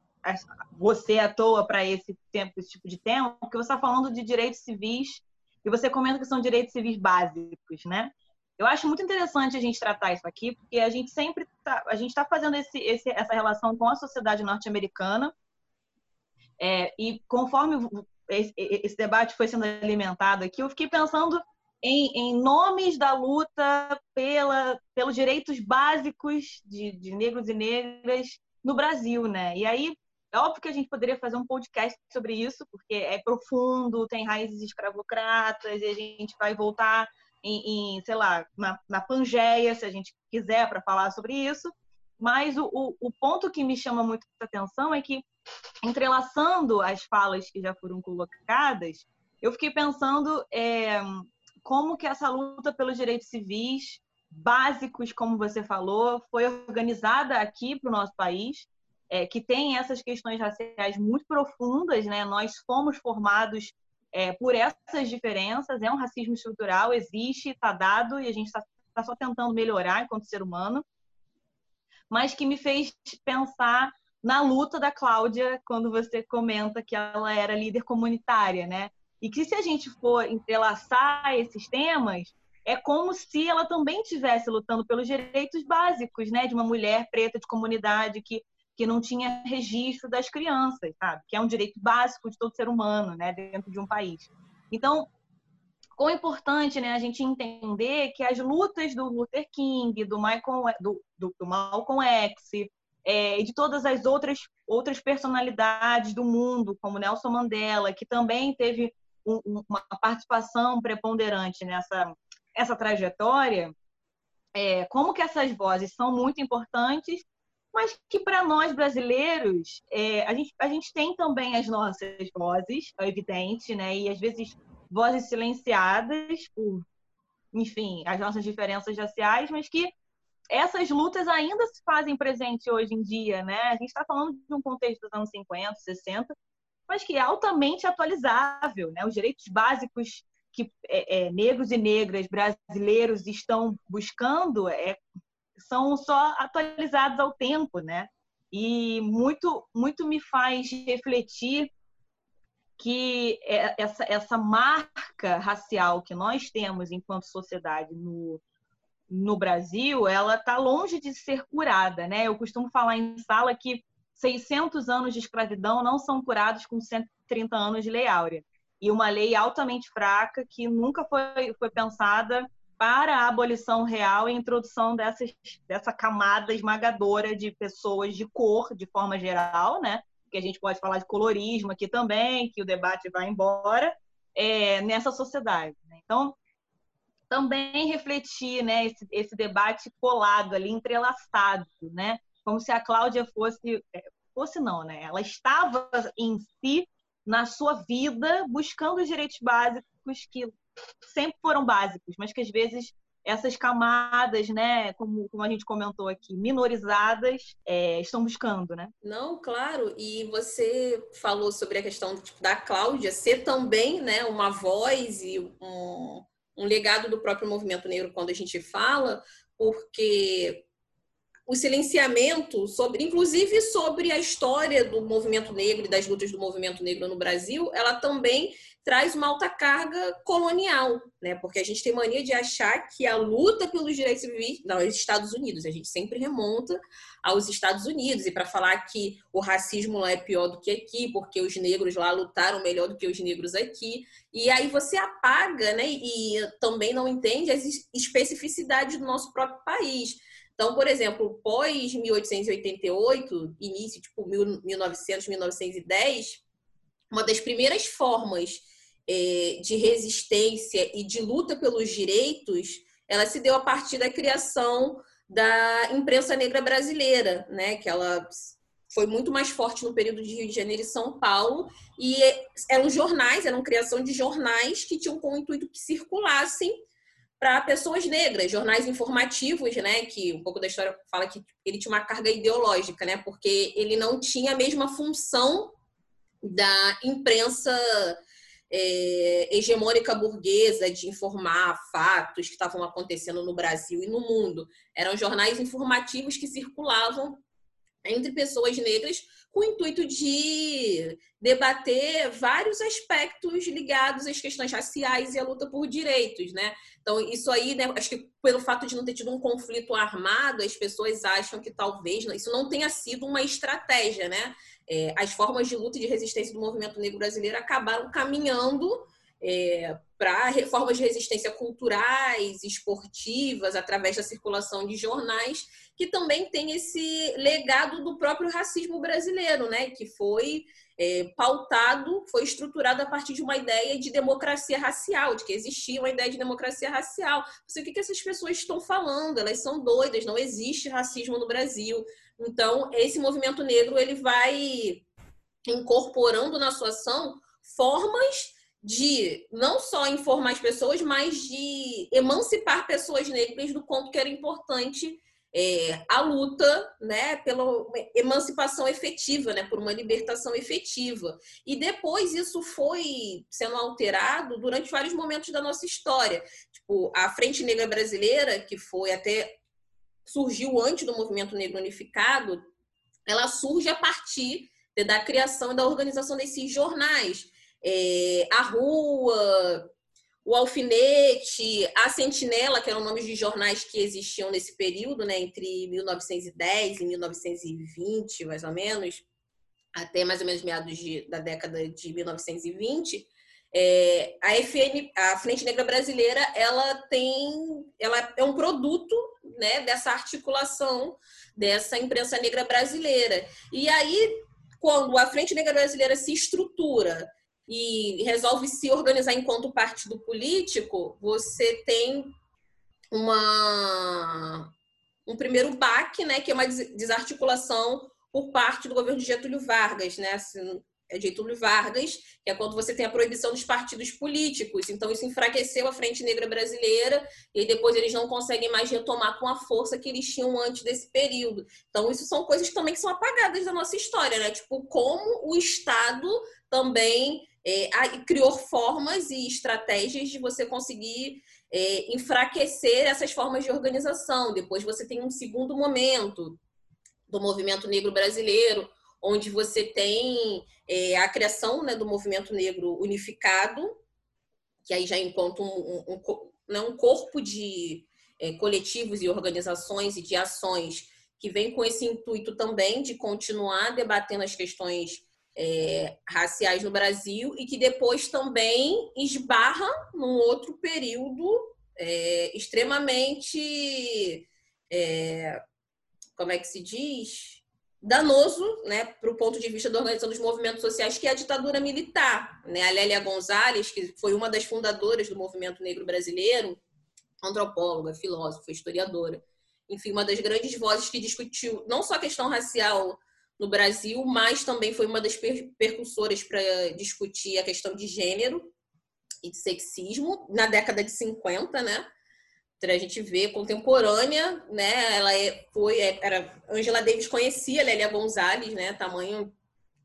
você à toa para esse tempo, esse tipo de tema, porque você está falando de direitos civis e você comenta que são direitos civis básicos, né? Eu acho muito interessante a gente tratar isso aqui, porque a gente sempre tá, a gente está fazendo esse, esse, essa relação com a sociedade norte-americana. É, e conforme esse, esse, debate foi sendo alimentado aqui, eu fiquei pensando em, em nomes da luta pela, pelos direitos básicos de, de negros e negras no Brasil, né? E aí é óbvio que a gente poderia fazer um podcast sobre isso, porque é profundo, tem raízes escravocratas, e a gente vai voltar em, em sei lá, na, na Pangeia, se a gente quiser, para falar sobre isso. Mas o, o, o, ponto que me chama muito atenção é que, entrelaçando as falas que já foram colocadas, eu fiquei pensando é, como que essa luta pelos direitos civis básicos, como você falou, foi organizada aqui para o nosso país, é, que tem essas questões raciais muito profundas, né? Nós fomos formados é, por essas diferenças. É um racismo estrutural, existe, está dado e a gente está tá só tentando melhorar enquanto ser humano. Mas que me fez pensar na luta da Cláudia quando você comenta que ela era líder comunitária, né? E que se a gente for entrelaçar esses temas, é como se ela também estivesse lutando pelos direitos básicos, né, de uma mulher preta de comunidade que que não tinha registro das crianças, sabe? Que é um direito básico de todo ser humano, né, dentro de um país. Então, quão importante, né, a gente entender que as lutas do Luther King, do Michael, do, do, do Malcolm X, é, e de todas as outras outras personalidades do mundo, como Nelson Mandela, que também teve um, uma participação preponderante nessa essa trajetória, é, como que essas vozes são muito importantes mas que para nós brasileiros, é, a, gente, a gente tem também as nossas vozes, é evidente, né? E às vezes vozes silenciadas por, enfim, as nossas diferenças raciais, mas que essas lutas ainda se fazem presente hoje em dia, né? A gente está falando de um contexto dos anos 50, 60, mas que é altamente atualizável, né? Os direitos básicos que é, é, negros e negras brasileiros estão buscando é, são só atualizados ao tempo, né? E muito, muito me faz refletir que é, essa, essa marca racial que nós temos enquanto sociedade no, no Brasil, ela está longe de ser curada, né? Eu costumo falar em sala que 600 anos de escravidão não são curados com 130 anos de lei áurea. E uma lei altamente fraca que nunca foi, foi pensada para a abolição real e a introdução dessas, dessa camada esmagadora de pessoas de cor, de forma geral, né? Que a gente pode falar de colorismo aqui também, que o debate vai embora, é, nessa sociedade. Né? Então, também refletir né, esse, esse debate colado ali, entrelaçado, né? Como se a Cláudia fosse, é, fosse não, né? Ela estava em si, na sua vida, buscando os direitos básicos que sempre foram básicos, mas que às vezes essas camadas, né, como, como a gente comentou aqui, minorizadas, é, estão buscando, né?
Não, claro. E você falou sobre a questão tipo, da Cláudia ser também, né, uma voz e um, um legado do próprio movimento negro quando a gente fala, porque o silenciamento sobre, inclusive sobre a história do movimento negro e das lutas do movimento negro no Brasil, ela também traz uma alta carga colonial, né? Porque a gente tem mania de achar que a luta pelos direitos civis, não, é os Estados Unidos, a gente sempre remonta aos Estados Unidos e para falar que o racismo lá é pior do que aqui, porque os negros lá lutaram melhor do que os negros aqui, e aí você apaga, né? E também não entende as especificidades do nosso próprio país. Então, por exemplo, pós 1888, início, tipo 1900, 1910, uma das primeiras formas é, de resistência e de luta pelos direitos, ela se deu a partir da criação da imprensa negra brasileira, né? Que ela foi muito mais forte no período de Rio de Janeiro e São Paulo, e eram jornais, eram criação de jornais que tinham como intuito que circulassem para pessoas negras, jornais informativos, né, que um pouco da história fala que ele tinha uma carga ideológica, né, porque ele não tinha a mesma função da imprensa é, hegemônica burguesa de informar fatos que estavam acontecendo no Brasil e no mundo. Eram jornais informativos que circulavam entre pessoas negras com o intuito de debater vários aspectos ligados às questões raciais e à luta por direitos, né? Então, isso aí, né, acho que pelo fato de não ter tido um conflito armado, as pessoas acham que talvez isso não tenha sido uma estratégia, né? É, as formas de luta e de resistência do movimento negro brasileiro acabaram caminhando é, para reformas de resistência culturais, esportivas, através da circulação de jornais, que também tem esse legado do próprio racismo brasileiro, né? Que foi é, pautado, foi estruturado a partir de uma ideia de democracia racial, de que existia uma ideia de democracia racial. Você, o que, que essas pessoas estão falando? Elas são doidas, não existe racismo no Brasil. Então, esse movimento negro ele vai incorporando na sua ação formas de não só informar as pessoas, mas de emancipar pessoas negras do quanto que era importante é, a luta né, pela emancipação efetiva, né, por uma libertação efetiva. E depois isso foi sendo alterado durante vários momentos da nossa história. Tipo, a Frente Negra Brasileira, que foi até surgiu antes do movimento negro unificado, ela surge a partir da criação e da organização desses jornais é, a Rua, o Alfinete, a Sentinela, que eram nomes de jornais que existiam nesse período, né, entre 1910 e 1920, mais ou menos, até mais ou menos meados de, da década de 1920, é, a FN, a Frente Negra Brasileira, ela tem, ela é um produto, né, dessa articulação dessa imprensa negra brasileira. E aí, quando a Frente Negra Brasileira se estrutura e resolve se organizar enquanto partido político, você tem uma um primeiro baque, né, que é uma desarticulação por parte do governo de Getúlio Vargas, né? Assim, é Getúlio Vargas, que é quando você tem a proibição dos partidos políticos. Então, isso enfraqueceu a Frente Negra Brasileira e depois eles não conseguem mais retomar com a força que eles tinham antes desse período. Então, isso são coisas também que são apagadas da nossa história, né? Tipo, como o Estado também é, criou formas e estratégias de você conseguir é, enfraquecer essas formas de organização. Depois você tem um segundo momento do movimento negro brasileiro, onde você tem é, a criação né, do movimento negro unificado, que aí já encontra um, um, um, né, um corpo de é, coletivos e organizações e de ações que vem com esse intuito também de continuar debatendo as questões é, raciais no Brasil e que depois também esbarra num outro período é, extremamente, é, como é que se diz? Danoso, né, para o ponto de vista da organização dos movimentos sociais, que é a ditadura militar. Né? A Lélia Gonzalez, que foi uma das fundadoras do movimento negro brasileiro, antropóloga, filósofa, historiadora, enfim, uma das grandes vozes que discutiu não só a questão racial no Brasil, mas também foi uma das percursoras para discutir a questão de gênero e de sexismo na década de 50, né? a gente vê contemporânea, né? Ela é, foi, é, era Angela Davis conhecia Lélia Gonzalez, né? Tamanho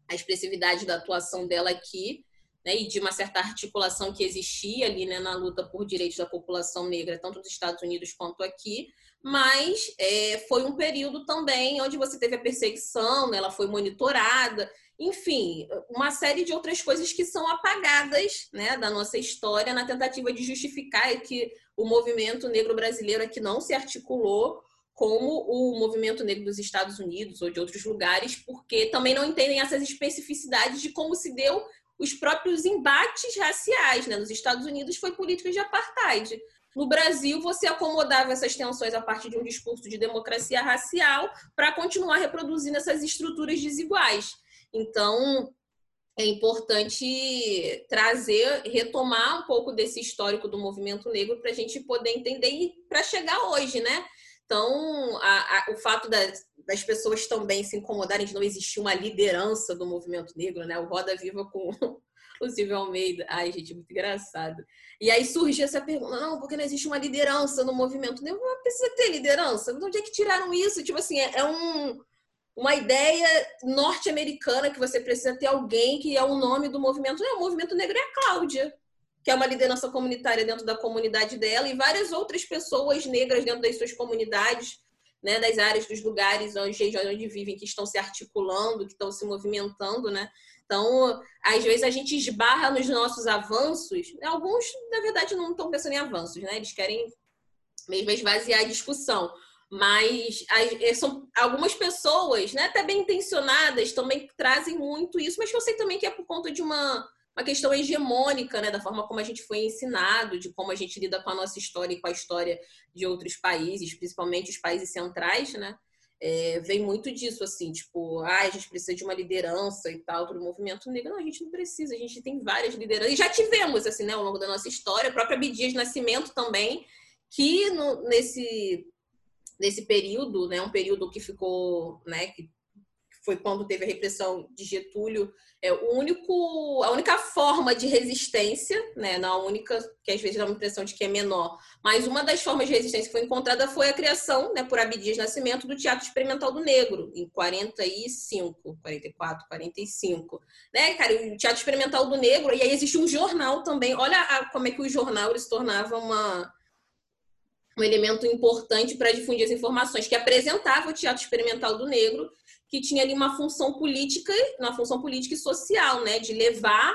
a expressividade da atuação dela aqui, né? E de uma certa articulação que existia ali, né? Na luta por direitos da população negra, tanto nos Estados Unidos quanto aqui. Mas é, foi um período também onde você teve a perseguição, né? ela foi monitorada enfim, uma série de outras coisas que são apagadas né, da nossa história na tentativa de justificar que o movimento negro brasileiro aqui não se articulou como o movimento negro dos Estados Unidos ou de outros lugares, porque também não entendem essas especificidades de como se deu os próprios embates raciais. Né? Nos Estados Unidos foi política de apartheid. No Brasil, você acomodava essas tensões a partir de um discurso de democracia racial para continuar reproduzindo essas estruturas desiguais. Então, é importante trazer, retomar um pouco desse histórico do movimento negro para a gente poder entender e para chegar hoje, né? Então, a, a, o fato das, das, pessoas também se incomodarem de não existir uma liderança do movimento negro, né? O Roda Viva com o Silvio Almeida. Ai, gente, muito engraçado. E aí surge essa pergunta: não, porque não existe uma liderança no movimento? Não precisa ter liderança. De onde é que tiraram isso? Tipo assim, é, é um uma ideia norte-americana que você precisa ter alguém que é o nome do movimento. Não, o movimento negro é a Cláudia, que é uma liderança comunitária dentro da comunidade dela, e várias outras pessoas negras dentro das suas comunidades, né, das áreas, dos lugares onde, onde vivem, que estão se articulando, que estão se movimentando, né? Então, às vezes a gente esbarra nos nossos avanços. Alguns, na verdade, não estão pensando em avanços, né? Eles querem mesmo esvaziar a discussão. Mas eh, são algumas pessoas, né, até bem intencionadas, também trazem muito isso, mas que eu sei também que é por conta de uma, uma questão hegemônica, né, da forma como a gente foi ensinado, de como a gente lida com a nossa história e com a história de outros países, principalmente os países centrais, né? É, vem muito disso, assim, tipo, ah, a gente precisa de uma liderança e tal, do movimento negro. Não, a gente não precisa, a gente tem várias lideranças. E já tivemos, assim, né, ao longo da nossa história, a própria Bidias Nascimento também, que no, nesse nesse período, né, um período que ficou, né, que foi quando teve a repressão de Getúlio, é o único, a única forma de resistência, né, não a única, que às vezes dá uma impressão de que é menor, mas uma das formas de resistência que foi encontrada foi a criação, né, por Abdias Nascimento, do Teatro Experimental do Negro, em 45, 44, 45, né, cara, o Teatro Experimental do Negro, e aí existe um jornal também, olha a, como é que o jornal se tornava uma um elemento importante para difundir as informações, que apresentava o teatro experimental do negro, que tinha ali uma função política, uma função política e social, né, de levar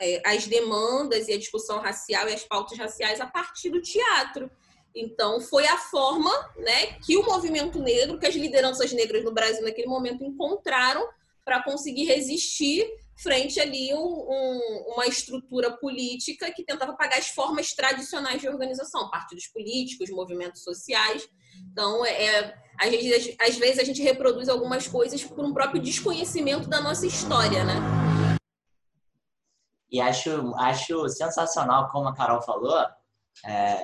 é, as demandas e a discussão racial e as pautas raciais a partir do teatro. Então, foi a forma né, que o movimento negro, que as lideranças negras no Brasil naquele momento encontraram para conseguir resistir frente ali um, um, uma estrutura política que tentava pagar as formas tradicionais de organização, partidos políticos, movimentos sociais. Então, é, é a gente, às vezes a gente reproduz algumas coisas por um próprio desconhecimento da nossa história, né?
E acho, acho sensacional, como a Carol falou, é,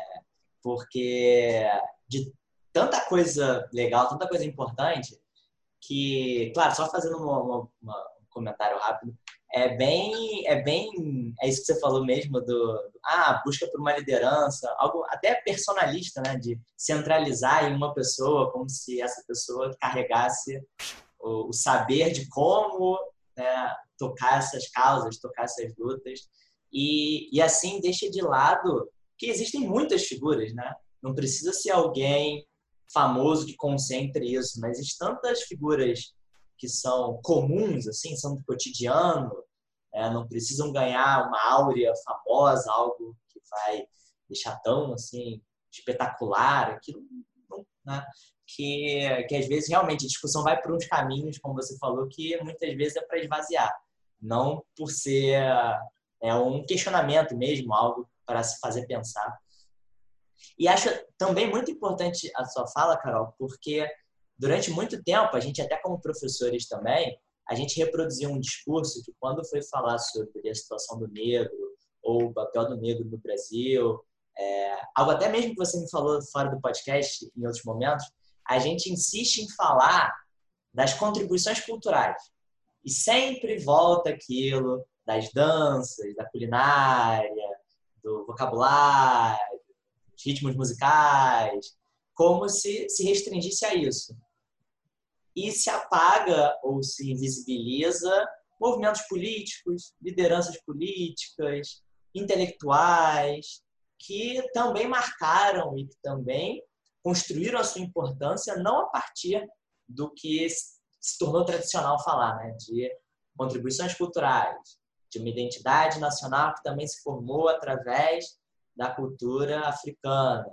porque de tanta coisa legal, tanta coisa importante, que, claro, só fazendo uma, uma, uma, um comentário rápido, é bem, é bem, é isso que você falou mesmo do, ah, busca por uma liderança, algo até personalista, né, de centralizar em uma pessoa, como se essa pessoa carregasse o, o saber de como né, tocar essas causas, tocar essas lutas, e, e assim deixa de lado que existem muitas figuras, né? Não precisa ser alguém famoso que concentre isso, mas existem tantas figuras que são comuns, assim, são do cotidiano, é, não precisam ganhar uma áurea famosa, algo que vai deixar tão assim espetacular, aquilo, né? que, que às vezes realmente a discussão vai por uns caminhos, como você falou, que muitas vezes é para esvaziar, não por ser é um questionamento mesmo, algo para se fazer pensar. E acho também muito importante a sua fala, Carol, porque durante muito tempo, a gente até como professores também, a gente reproduziu um discurso que quando foi falar sobre a situação do negro ou o papel do negro no Brasil, é, algo até mesmo que você me falou fora do podcast em outros momentos, a gente insiste em falar das contribuições culturais. E sempre volta aquilo das danças, da culinária, do vocabulário, ritmos musicais, como se se restringisse a isso. E se apaga ou se invisibiliza movimentos políticos, lideranças políticas, intelectuais, que também marcaram e que também construíram a sua importância não a partir do que se tornou tradicional falar, né? de contribuições culturais, de uma identidade nacional que também se formou através da cultura africana.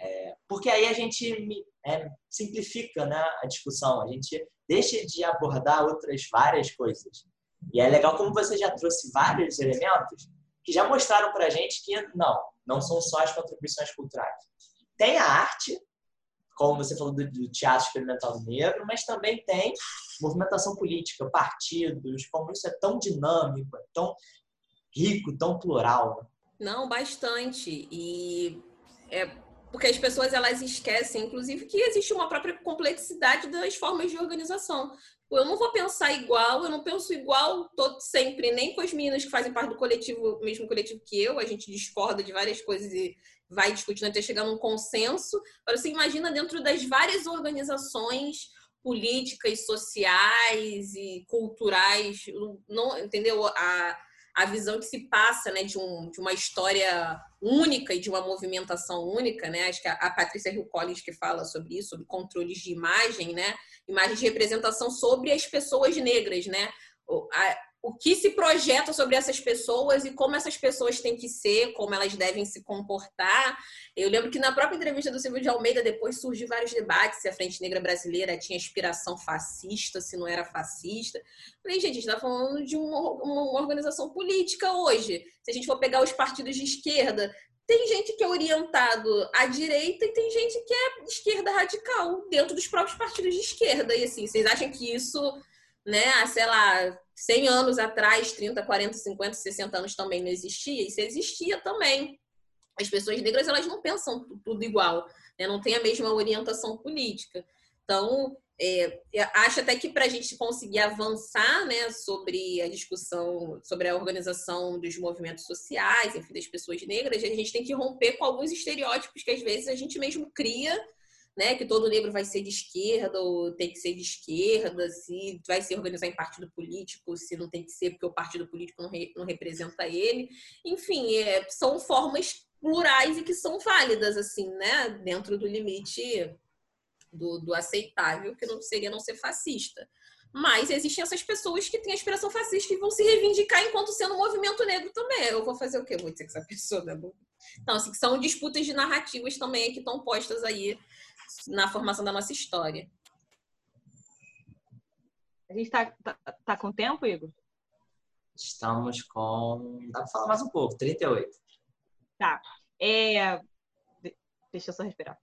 É, porque aí a gente é, simplifica né, a discussão, a gente deixa de abordar outras várias coisas. E é legal como você já trouxe vários elementos que já mostraram para a gente que não, não são só as contribuições culturais. Tem a arte, como você falou do, do teatro experimental negro, mas também tem movimentação política, partidos, como isso é tão dinâmico, é tão rico, tão plural.
Né? Não, bastante. E é porque as pessoas elas esquecem, inclusive, que existe uma própria complexidade das formas de organização eu não vou pensar igual, eu não penso igual todo sempre, nem com as meninas que fazem parte do coletivo, mesmo coletivo que eu, a gente discorda de várias coisas e vai discutindo até chegar num consenso. Agora, você imagina dentro das várias organizações políticas, sociais e culturais, não, entendeu? A, a visão que se passa né, de, um, de uma história única e de uma movimentação única, né? Acho que a, a Patrícia Hill Collins que fala sobre isso, sobre controles de imagem, né? Imagens de representação sobre as pessoas negras, né? O que se projeta sobre essas pessoas e como essas pessoas têm que ser, como elas devem se comportar. Eu lembro que na própria entrevista do Silvio de Almeida depois surgiu vários debates se a Frente Negra Brasileira tinha inspiração fascista, se não era fascista. Falei, gente, a gente está falando de uma, uma organização política hoje. Se a gente for pegar os partidos de esquerda, tem gente que é orientado à direita e tem gente que é esquerda radical dentro dos próprios partidos de esquerda. E assim, vocês acham que isso, né, sei lá, 100 anos atrás, 30, 40, 50, 60 anos também não existia, isso existia também. As pessoas negras, elas não pensam tudo igual, né? não tem a mesma orientação política. Então, é, acho até que para a gente conseguir avançar né, sobre a discussão, sobre a organização dos movimentos sociais, enfim, das pessoas negras, a gente tem que romper com alguns estereótipos que às vezes a gente mesmo cria né, que todo negro vai ser de esquerda ou tem que ser de esquerda, se vai se organizar em partido político, se não tem que ser porque o partido político não, re, não representa ele. Enfim, é, são formas plurais e que são válidas, assim, né, dentro do limite do, do aceitável, que não seria não ser fascista. Mas existem essas pessoas que têm aspiração fascista e vão se reivindicar enquanto sendo um movimento negro também. Eu vou fazer o quê? Vou dizer que essa pessoa é Então, assim, são disputas de narrativas também que estão postas aí na formação da nossa história.
A gente está tá, tá com tempo, Igor?
Estamos com. Dá para falar mais um pouco, 38.
Tá. É... Deixa eu só respirar.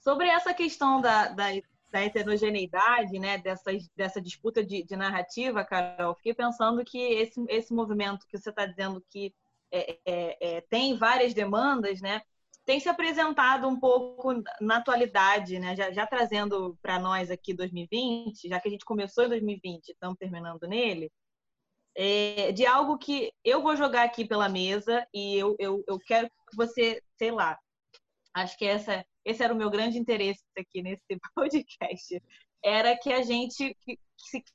Sobre essa questão da, da, da heterogeneidade, né, dessa, dessa disputa de, de narrativa, Carol, fiquei pensando que esse, esse movimento que você está dizendo que é, é, é, tem várias demandas, né, tem se apresentado um pouco na atualidade, né? já, já trazendo para nós aqui 2020, já que a gente começou em 2020 e estamos terminando nele, é, de algo que eu vou jogar aqui pela mesa e eu, eu, eu quero que você, sei lá, acho que essa, esse era o meu grande interesse aqui nesse podcast, era que a gente, que,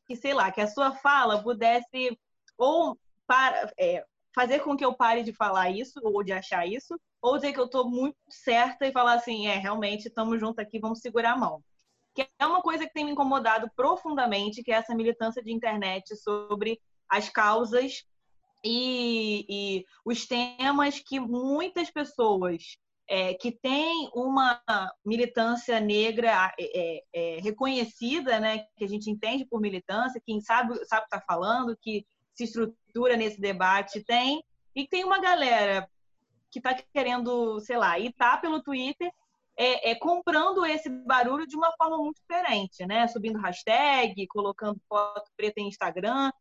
que sei lá, que a sua fala pudesse ou para, é, fazer com que eu pare de falar isso ou de achar isso, ou dizer que eu estou muito certa e falar assim, é, realmente, estamos juntos aqui, vamos segurar a mão. Que é uma coisa que tem me incomodado profundamente, que é essa militância de internet sobre as causas e, e os temas que muitas pessoas é, que têm uma militância negra é, é, reconhecida, né, que a gente entende por militância, quem sabe sabe está falando, que se estrutura nesse debate tem, e tem uma galera que está querendo, sei lá, ir tá pelo Twitter é, é, comprando esse barulho de uma forma muito diferente, né? Subindo hashtag, colocando foto preta em Instagram.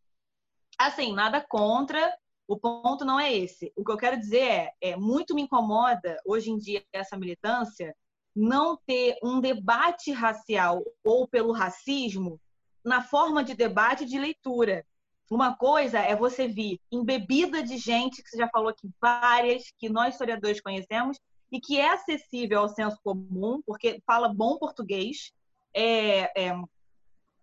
Assim, nada contra, o ponto não é esse. O que eu quero dizer é, é muito me incomoda hoje em dia essa militância não ter um debate racial ou pelo racismo na forma de debate de leitura. Uma coisa é você vir embebida de gente, que você já falou aqui várias, que nós historiadores conhecemos, e que é acessível ao senso comum, porque fala bom português. É, é,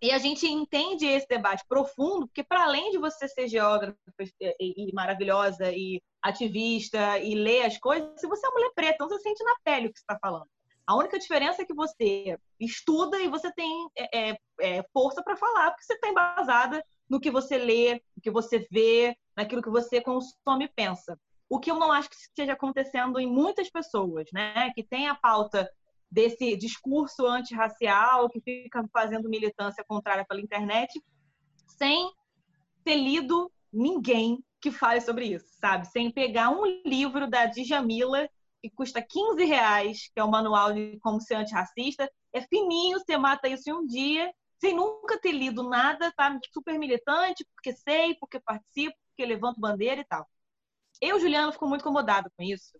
e a gente entende esse debate profundo, porque para além de você ser geógrafa e, e, maravilhosa e ativista e ler as coisas, se você é mulher preta, então você sente na pele o que está falando. A única diferença é que você estuda e você tem é, é, é força para falar, porque você está embasada no que você lê, no que você vê, naquilo que você consome e pensa. O que eu não acho que esteja acontecendo em muitas pessoas, né? Que tem a pauta desse discurso antirracial, que fica fazendo militância contrária pela internet, sem ter lido ninguém que fale sobre isso, sabe? Sem pegar um livro da Djamila, que custa 15 reais, que é o manual de como ser antirracista. É fininho, você mata isso em um dia, sem nunca ter lido nada, tá? Super militante, porque sei, porque participo, porque levanto bandeira e tal. Eu, Juliana, fico muito incomodada com isso.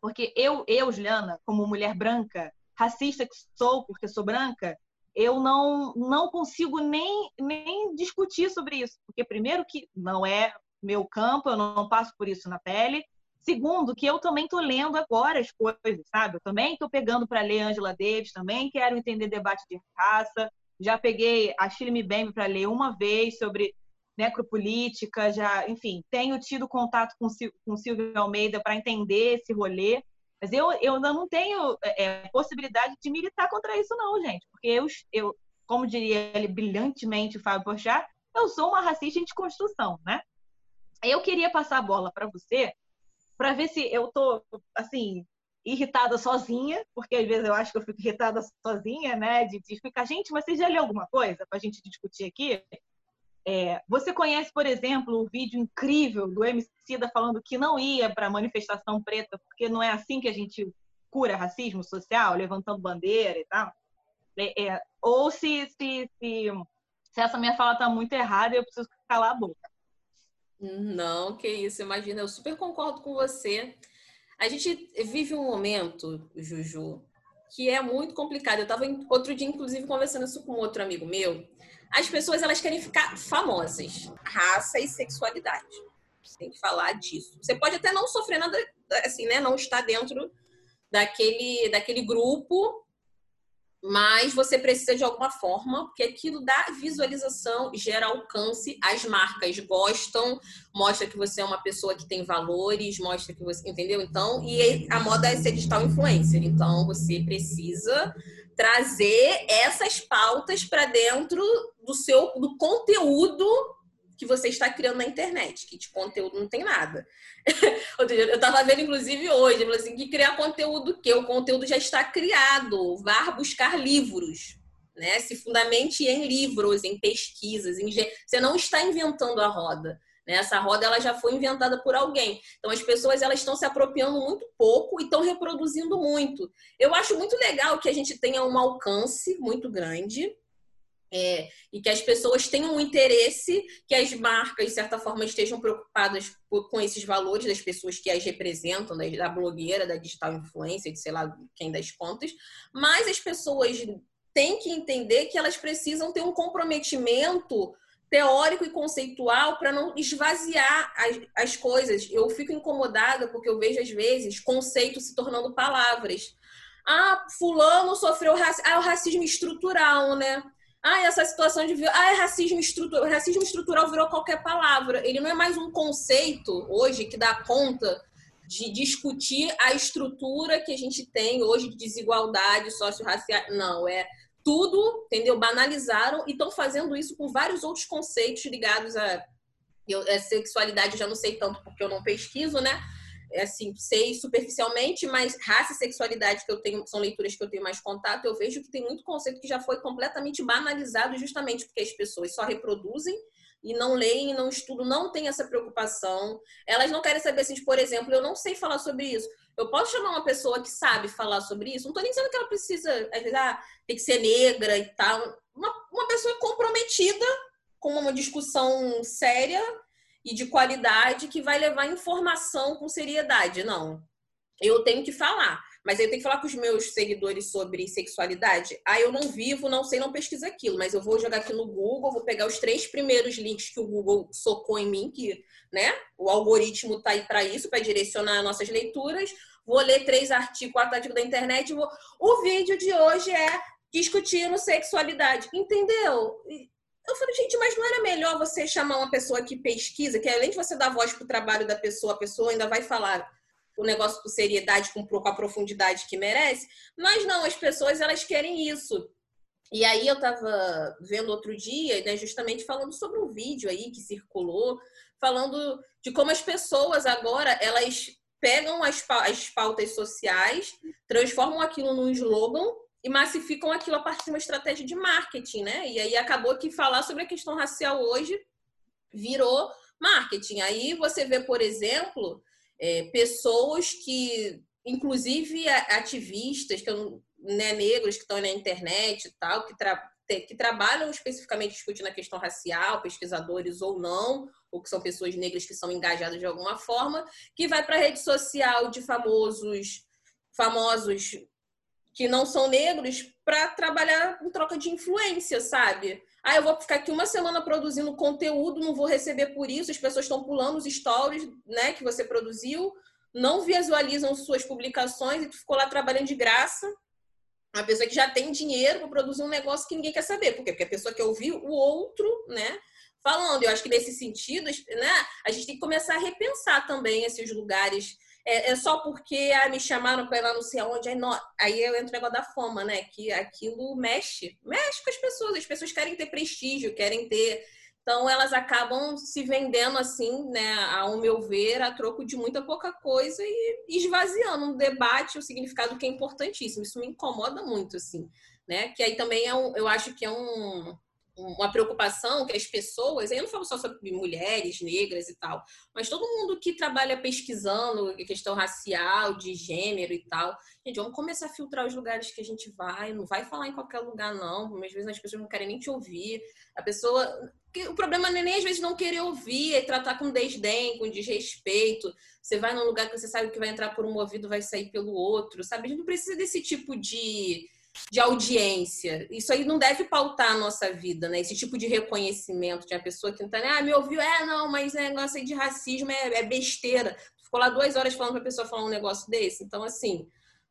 Porque eu, eu, Juliana, como mulher branca, racista que sou, porque sou branca, eu não, não consigo nem, nem discutir sobre isso. Porque, primeiro, que não é meu campo, eu não passo por isso na pele. Segundo, que eu também estou lendo agora as coisas, sabe? Eu também estou pegando para ler Angela Davis, também quero entender debate de raça. Já peguei a Shirley Mbembe para ler uma vez sobre necropolítica, já, enfim, tenho tido contato com, com Silvio Almeida para entender esse rolê, mas eu, eu não tenho é, é, possibilidade de militar contra isso não, gente, porque eu, eu como diria ele brilhantemente, o Fábio Porchat, eu sou uma racista de construção, né? Eu queria passar a bola para você, para ver se eu tô, assim, irritada sozinha, porque às vezes eu acho que eu fico irritada sozinha, né? De, de ficar, gente, você já leu alguma coisa para a gente discutir aqui? É, você conhece, por exemplo, o vídeo incrível do Emicida falando que não ia para a manifestação preta, porque não é assim que a gente cura racismo social, levantando bandeira e tal? É, é, ou se, se, se, se, essa minha fala está muito errada, eu preciso calar a boca.
Não, que isso, imagina, eu super concordo com você. A gente vive um momento, Juju, que é muito complicado. Eu estava outro dia, inclusive, conversando isso com outro amigo meu, as pessoas elas querem ficar famosas. Raça e sexualidade. Tem que falar disso. Você pode até não sofrer nada, assim, né? Não estar dentro daquele, daquele grupo, mas você precisa de alguma forma, porque aquilo dá visualização, gera alcance, as marcas gostam, mostra que você é uma pessoa que tem valores, mostra que você, entendeu? Então, e a moda é ser digital influencer, então você precisa trazer essas pautas para dentro do seu do conteúdo que você está criando na internet, que de conteúdo não tem nada. eu estava vendo, inclusive, hoje, assim, que criar conteúdo que o conteúdo já está criado, vá buscar livros, né? Se fundamente em livros, em pesquisas, em... você não está inventando a roda. Né? Essa roda ela já foi inventada por alguém. Então as pessoas elas estão se apropriando muito pouco e estão reproduzindo muito. Eu acho muito legal que a gente tenha um alcance muito grande. É, e que as pessoas tenham um interesse, que as marcas, de certa forma, estejam preocupadas por, com esses valores das pessoas que as representam, da, da blogueira, da digital influencer, de sei lá quem das contas, mas as pessoas têm que entender que elas precisam ter um comprometimento teórico e conceitual para não esvaziar as, as coisas. Eu fico incomodada porque eu vejo, às vezes, conceitos se tornando palavras. Ah, fulano sofreu racismo. Ah, é o racismo estrutural, né? Ah, essa situação de ah, é racismo estrutural. Racismo estrutural virou qualquer palavra. Ele não é mais um conceito hoje que dá conta de discutir a estrutura que a gente tem hoje de desigualdade socio-racial. Não, é tudo, entendeu? Banalizaram e estão fazendo isso com vários outros conceitos ligados a, a sexualidade. Eu já não sei tanto porque eu não pesquiso, né? É assim, sei superficialmente, mas raça e sexualidade que eu tenho são leituras que eu tenho mais contato. Eu vejo que tem muito conceito que já foi completamente banalizado, justamente porque as pessoas só reproduzem e não leem, não estudam, não têm essa preocupação. Elas não querem saber assim, por exemplo, eu não sei falar sobre isso. Eu posso chamar uma pessoa que sabe falar sobre isso? Não estou nem dizendo que ela precisa, às vezes, ah, tem que ser negra e tal. Uma, uma pessoa comprometida com uma discussão séria e de qualidade que vai levar informação com seriedade. Não. Eu tenho que falar. Mas eu tenho que falar com os meus seguidores sobre sexualidade. Ah, eu não vivo, não sei, não pesquiso aquilo, mas eu vou jogar aqui no Google, vou pegar os três primeiros links que o Google socou em mim, que né, o algoritmo tá aí para isso, para direcionar nossas leituras. vou ler três artigos, quatro artigos da internet. Vou... O vídeo de hoje é discutindo sexualidade, entendeu? Eu falei, gente, mas não era melhor você chamar uma pessoa que pesquisa, que além de você dar voz para o trabalho da pessoa, a pessoa ainda vai falar o negócio com seriedade, com, a profundidade que merece? Mas não, as pessoas elas querem isso. E aí eu estava vendo outro dia, né, justamente falando sobre um vídeo aí que circulou, falando de como as pessoas agora elas pegam as pautas sociais, transformam aquilo num slogan e massificam aquilo a partir de uma estratégia de marketing, né? E aí acabou que falar sobre a questão racial hoje virou marketing. Aí você vê, por exemplo, é, pessoas que, inclusive ativistas, que né, negros que estão na internet e tal, que, tra que trabalham especificamente discutindo a questão racial, pesquisadores ou não, ou que são pessoas negras que são engajadas de alguma forma, que vai para a rede social de famosos famosos que não são negros para trabalhar em troca de influência, sabe? Ah, eu vou ficar aqui uma semana produzindo conteúdo, não vou receber por isso, as pessoas estão pulando os stories, né, que você produziu, não visualizam suas publicações e tu ficou lá trabalhando de graça uma pessoa que já tem dinheiro para produzir um negócio que ninguém quer saber. Por quê? Porque a pessoa quer ouvir o outro, né? Falando. Eu acho que nesse sentido, né, a gente tem que começar a repensar também esses lugares. É, é só porque ah, me chamaram para ir lá não sei aonde, aí, não, aí eu entro negócio da fama, né? Que aquilo mexe, mexe com as pessoas. As pessoas querem ter prestígio, querem ter então, elas acabam se vendendo assim, né, ao meu ver, a troco de muita pouca coisa e esvaziando um debate, o significado que é importantíssimo. Isso me incomoda muito, assim, né? Que aí também é um, eu acho que é um, uma preocupação que as pessoas, eu não falo só sobre mulheres negras e tal, mas todo mundo que trabalha pesquisando questão racial, de gênero e tal, gente, vamos começar a filtrar os lugares que a gente vai, não vai falar em qualquer lugar não, às vezes as pessoas não querem nem te ouvir, a pessoa, o problema não é nem às vezes não querer ouvir, é tratar com desdém, com desrespeito, você vai num lugar que você sabe que vai entrar por um ouvido, vai sair pelo outro, sabe, a gente não precisa desse tipo de de audiência. Isso aí não deve pautar a nossa vida, né? Esse tipo de reconhecimento de uma pessoa que não tá, ah, me ouviu, é, não, mas negócio aí de racismo é, é besteira. Ficou lá duas horas falando pra pessoa falar um negócio desse. Então, assim,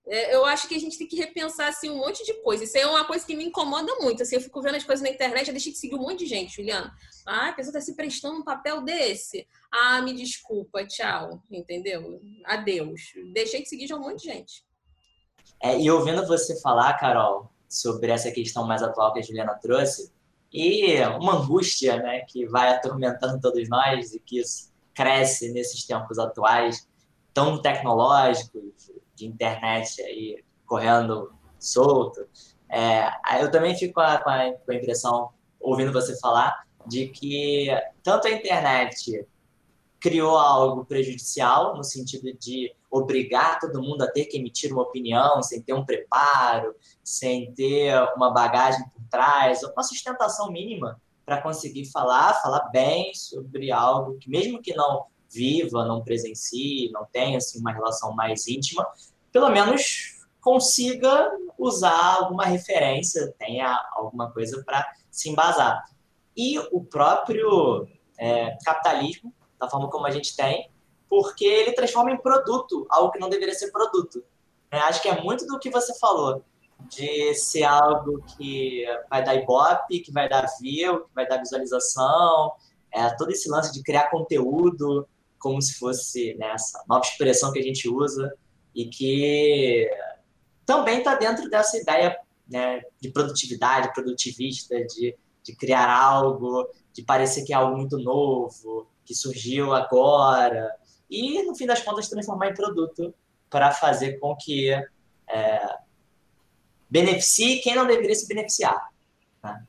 é, eu acho que a gente tem que repensar, assim, um monte de coisa. Isso é uma coisa que me incomoda muito. Assim, eu fico vendo as coisas na internet, já deixei de seguir um monte de gente, Juliana. Ah, a pessoa tá se prestando um papel desse. Ah, me desculpa, tchau. Entendeu? Adeus. Deixei de seguir de um monte de gente.
É, e ouvindo você falar, Carol, sobre essa questão mais atual que a Juliana trouxe, e uma angústia né, que vai atormentando todos nós e que cresce nesses tempos atuais, tão tecnológicos, de internet aí correndo solto. É, eu também fico com a, com a, com a impressão, ouvindo você falar, de que tanto a internet criou algo prejudicial, no sentido de obrigar todo mundo a ter que emitir uma opinião sem ter um preparo, sem ter uma bagagem por trás, uma sustentação mínima para conseguir falar, falar bem sobre algo que, mesmo que não viva, não presencie, não tenha assim, uma relação mais íntima, pelo menos consiga usar alguma referência, tenha alguma coisa para se embasar. E o próprio é, capitalismo da forma como a gente tem, porque ele transforma em produto algo que não deveria ser produto. É, acho que é muito do que você falou, de ser algo que vai dar ibope, que vai dar view, que vai dar visualização, é, todo esse lance de criar conteúdo como se fosse né, essa nova expressão que a gente usa e que também está dentro dessa ideia né, de produtividade, produtivista, de, de criar algo, de parecer que é algo muito novo, que surgiu agora, e no fim das contas transformar em produto para fazer com que é, beneficie quem não deveria se beneficiar, né?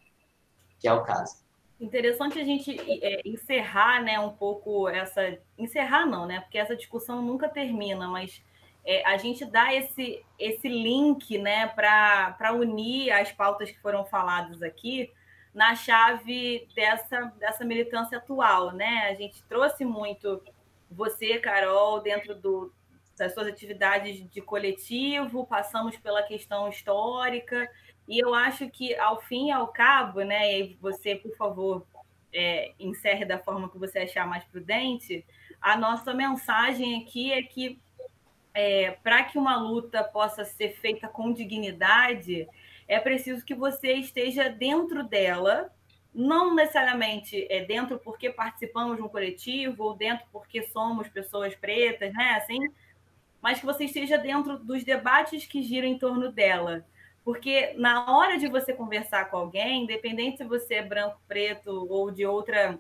que é o caso.
Interessante a gente é, encerrar, né, um pouco essa encerrar não, né, porque essa discussão nunca termina, mas é, a gente dá esse esse link, né, para unir as pautas que foram faladas aqui na chave dessa, dessa militância atual, né? A gente trouxe muito você, Carol, dentro do, das suas atividades de coletivo, passamos pela questão histórica, e eu acho que, ao fim e ao cabo, né, e você, por favor, é, encerre da forma que você achar mais prudente, a nossa mensagem aqui é que é, para que uma luta possa ser feita com dignidade, é preciso que você esteja dentro dela, não necessariamente é dentro porque participamos de um coletivo ou dentro porque somos pessoas pretas, né? Assim, mas que você esteja dentro dos debates que giram em torno dela. Porque na hora de você conversar com alguém, independente se você é branco, preto ou de outra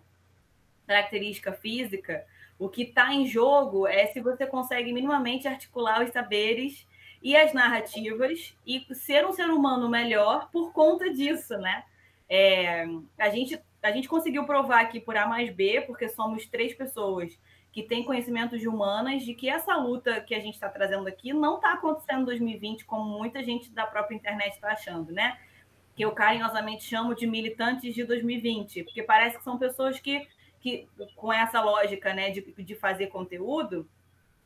característica física, o que está em jogo é se você consegue minimamente articular os saberes e as narrativas e ser um ser humano melhor por conta disso, né? É, a, gente, a gente conseguiu provar aqui por A mais B, porque somos três pessoas que têm conhecimentos de humanas, de que essa luta que a gente está trazendo aqui não está acontecendo em 2020, como muita gente da própria internet está achando, né? Que eu carinhosamente chamo de militantes de 2020, porque parece que são pessoas que que com essa lógica né, de, de fazer conteúdo,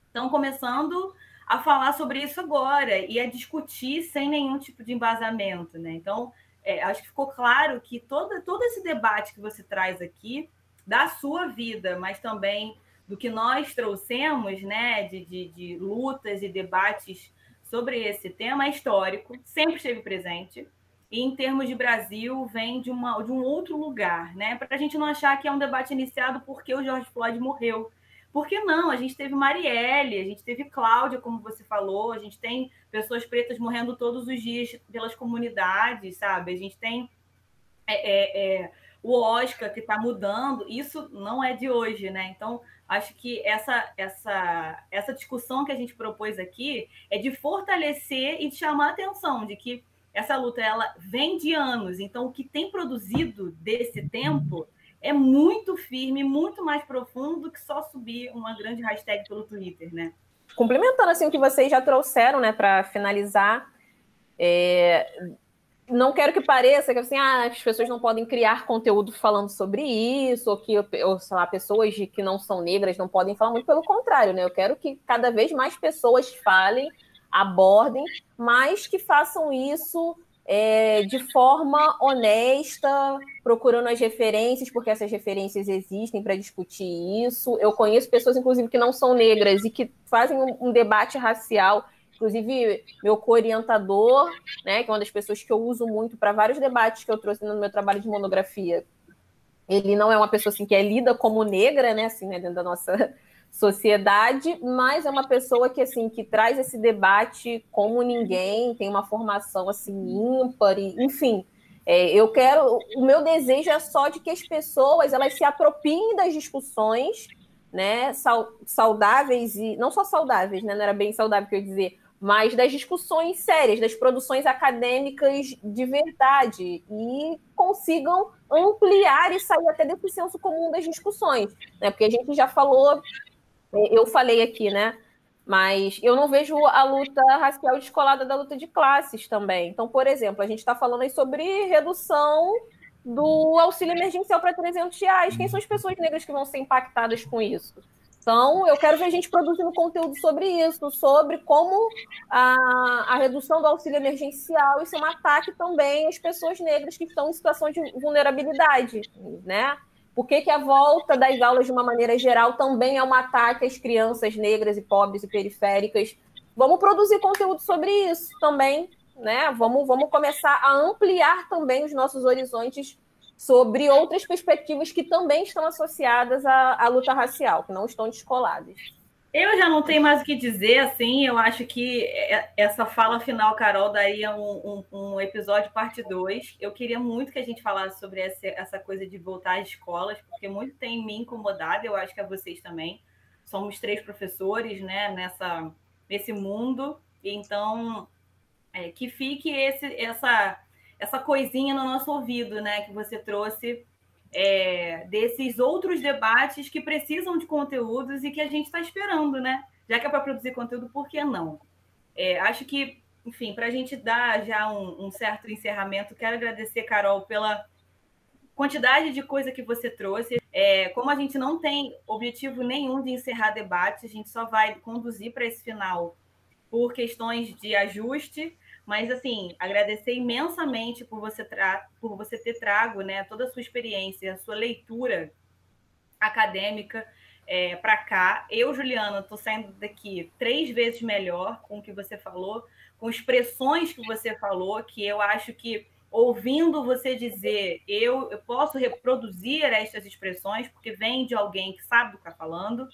estão começando a falar sobre isso agora e a discutir sem nenhum tipo de embasamento. Né? Então, é, acho que ficou claro que todo, todo esse debate que você traz aqui, da sua vida, mas também do que nós trouxemos né, de, de, de lutas e debates sobre esse tema, é histórico, sempre esteve presente e em termos de Brasil vem de, uma, de um outro lugar, né? Para a gente não achar que é um debate iniciado porque o George Floyd morreu. Por que não? A gente teve Marielle, a gente teve Cláudia, como você falou, a gente tem pessoas pretas morrendo todos os dias pelas comunidades, sabe? A gente tem é, é, é, o Oscar que está mudando, isso não é de hoje, né? Então, acho que essa, essa, essa discussão que a gente propôs aqui é de fortalecer e de chamar a atenção de que essa luta ela vem de anos, então o que tem produzido desse tempo é muito firme, muito mais profundo do que só subir uma grande hashtag pelo Twitter, né?
Complementando assim o que vocês já trouxeram, né, para finalizar, é... não quero que pareça que assim, ah, as pessoas não podem criar conteúdo falando sobre isso, ou que ou, sei lá, pessoas que não são negras não podem falar muito pelo contrário, né? Eu quero que cada vez mais pessoas falem abordem, mas que façam isso é, de forma honesta, procurando as referências, porque essas referências existem para discutir isso. Eu conheço pessoas, inclusive, que não são negras e que fazem um, um debate racial. Inclusive, meu co-orientador, né, que é uma das pessoas que eu uso muito para vários debates que eu trouxe no meu trabalho de monografia, ele não é uma pessoa assim que é lida como negra, né, assim, né, dentro da nossa sociedade, mas é uma pessoa que assim que traz esse debate como ninguém, tem uma formação assim ímpar, e, enfim. É, eu quero, o meu desejo é só de que as pessoas elas se apropriem das discussões, né, saudáveis e não só saudáveis, né, não era bem saudável que eu ia dizer, mas das discussões sérias, das produções acadêmicas de verdade e consigam ampliar e sair até desse senso comum das discussões, né? Porque a gente já falou eu falei aqui, né? Mas eu não vejo a luta racial descolada da luta de classes também. Então, por exemplo, a gente está falando aí sobre redução do auxílio emergencial para 300 reais. Quem são as pessoas negras que vão ser impactadas com isso? Então, eu quero ver a gente produzindo conteúdo sobre isso, sobre como a, a redução do auxílio emergencial, isso é um ataque também às pessoas negras que estão em situação de vulnerabilidade, né? Por que, que a volta das aulas, de uma maneira geral, também é um ataque às crianças negras e pobres e periféricas? Vamos produzir conteúdo sobre isso também, né? Vamos, vamos começar a ampliar também os nossos horizontes sobre outras perspectivas que também estão associadas à, à luta racial, que não estão descoladas.
Eu já não tenho mais o que dizer, assim, eu acho que é, essa fala final, Carol, daria um, um, um episódio parte 2. Eu queria muito que a gente falasse sobre essa, essa coisa de voltar às escolas, porque muito tem me incomodado, eu acho que a vocês também. Somos três professores, né, nessa, nesse mundo, então é, que fique esse, essa, essa coisinha no nosso ouvido, né, que você trouxe é, desses outros debates que precisam de conteúdos e que a gente está esperando, né? Já que é para produzir conteúdo, por que não? É, acho que, enfim, para a gente dar já um, um, certo encerramento, quero agradecer, Carol, pela quantidade de coisa que você trouxe. É, como a gente não tem objetivo nenhum de encerrar debate, a gente só vai conduzir para esse final por questões de ajuste mas, assim, agradecer imensamente por você, por você ter trago né, toda a sua experiência, a sua leitura acadêmica. é, para cá. Eu, Juliana, estou saindo daqui três vezes melhor com o que você falou, com expressões que você falou, que eu acho que ouvindo você dizer, eu, eu posso reproduzir estas expressões, porque vem de alguém que sabe do que está falando.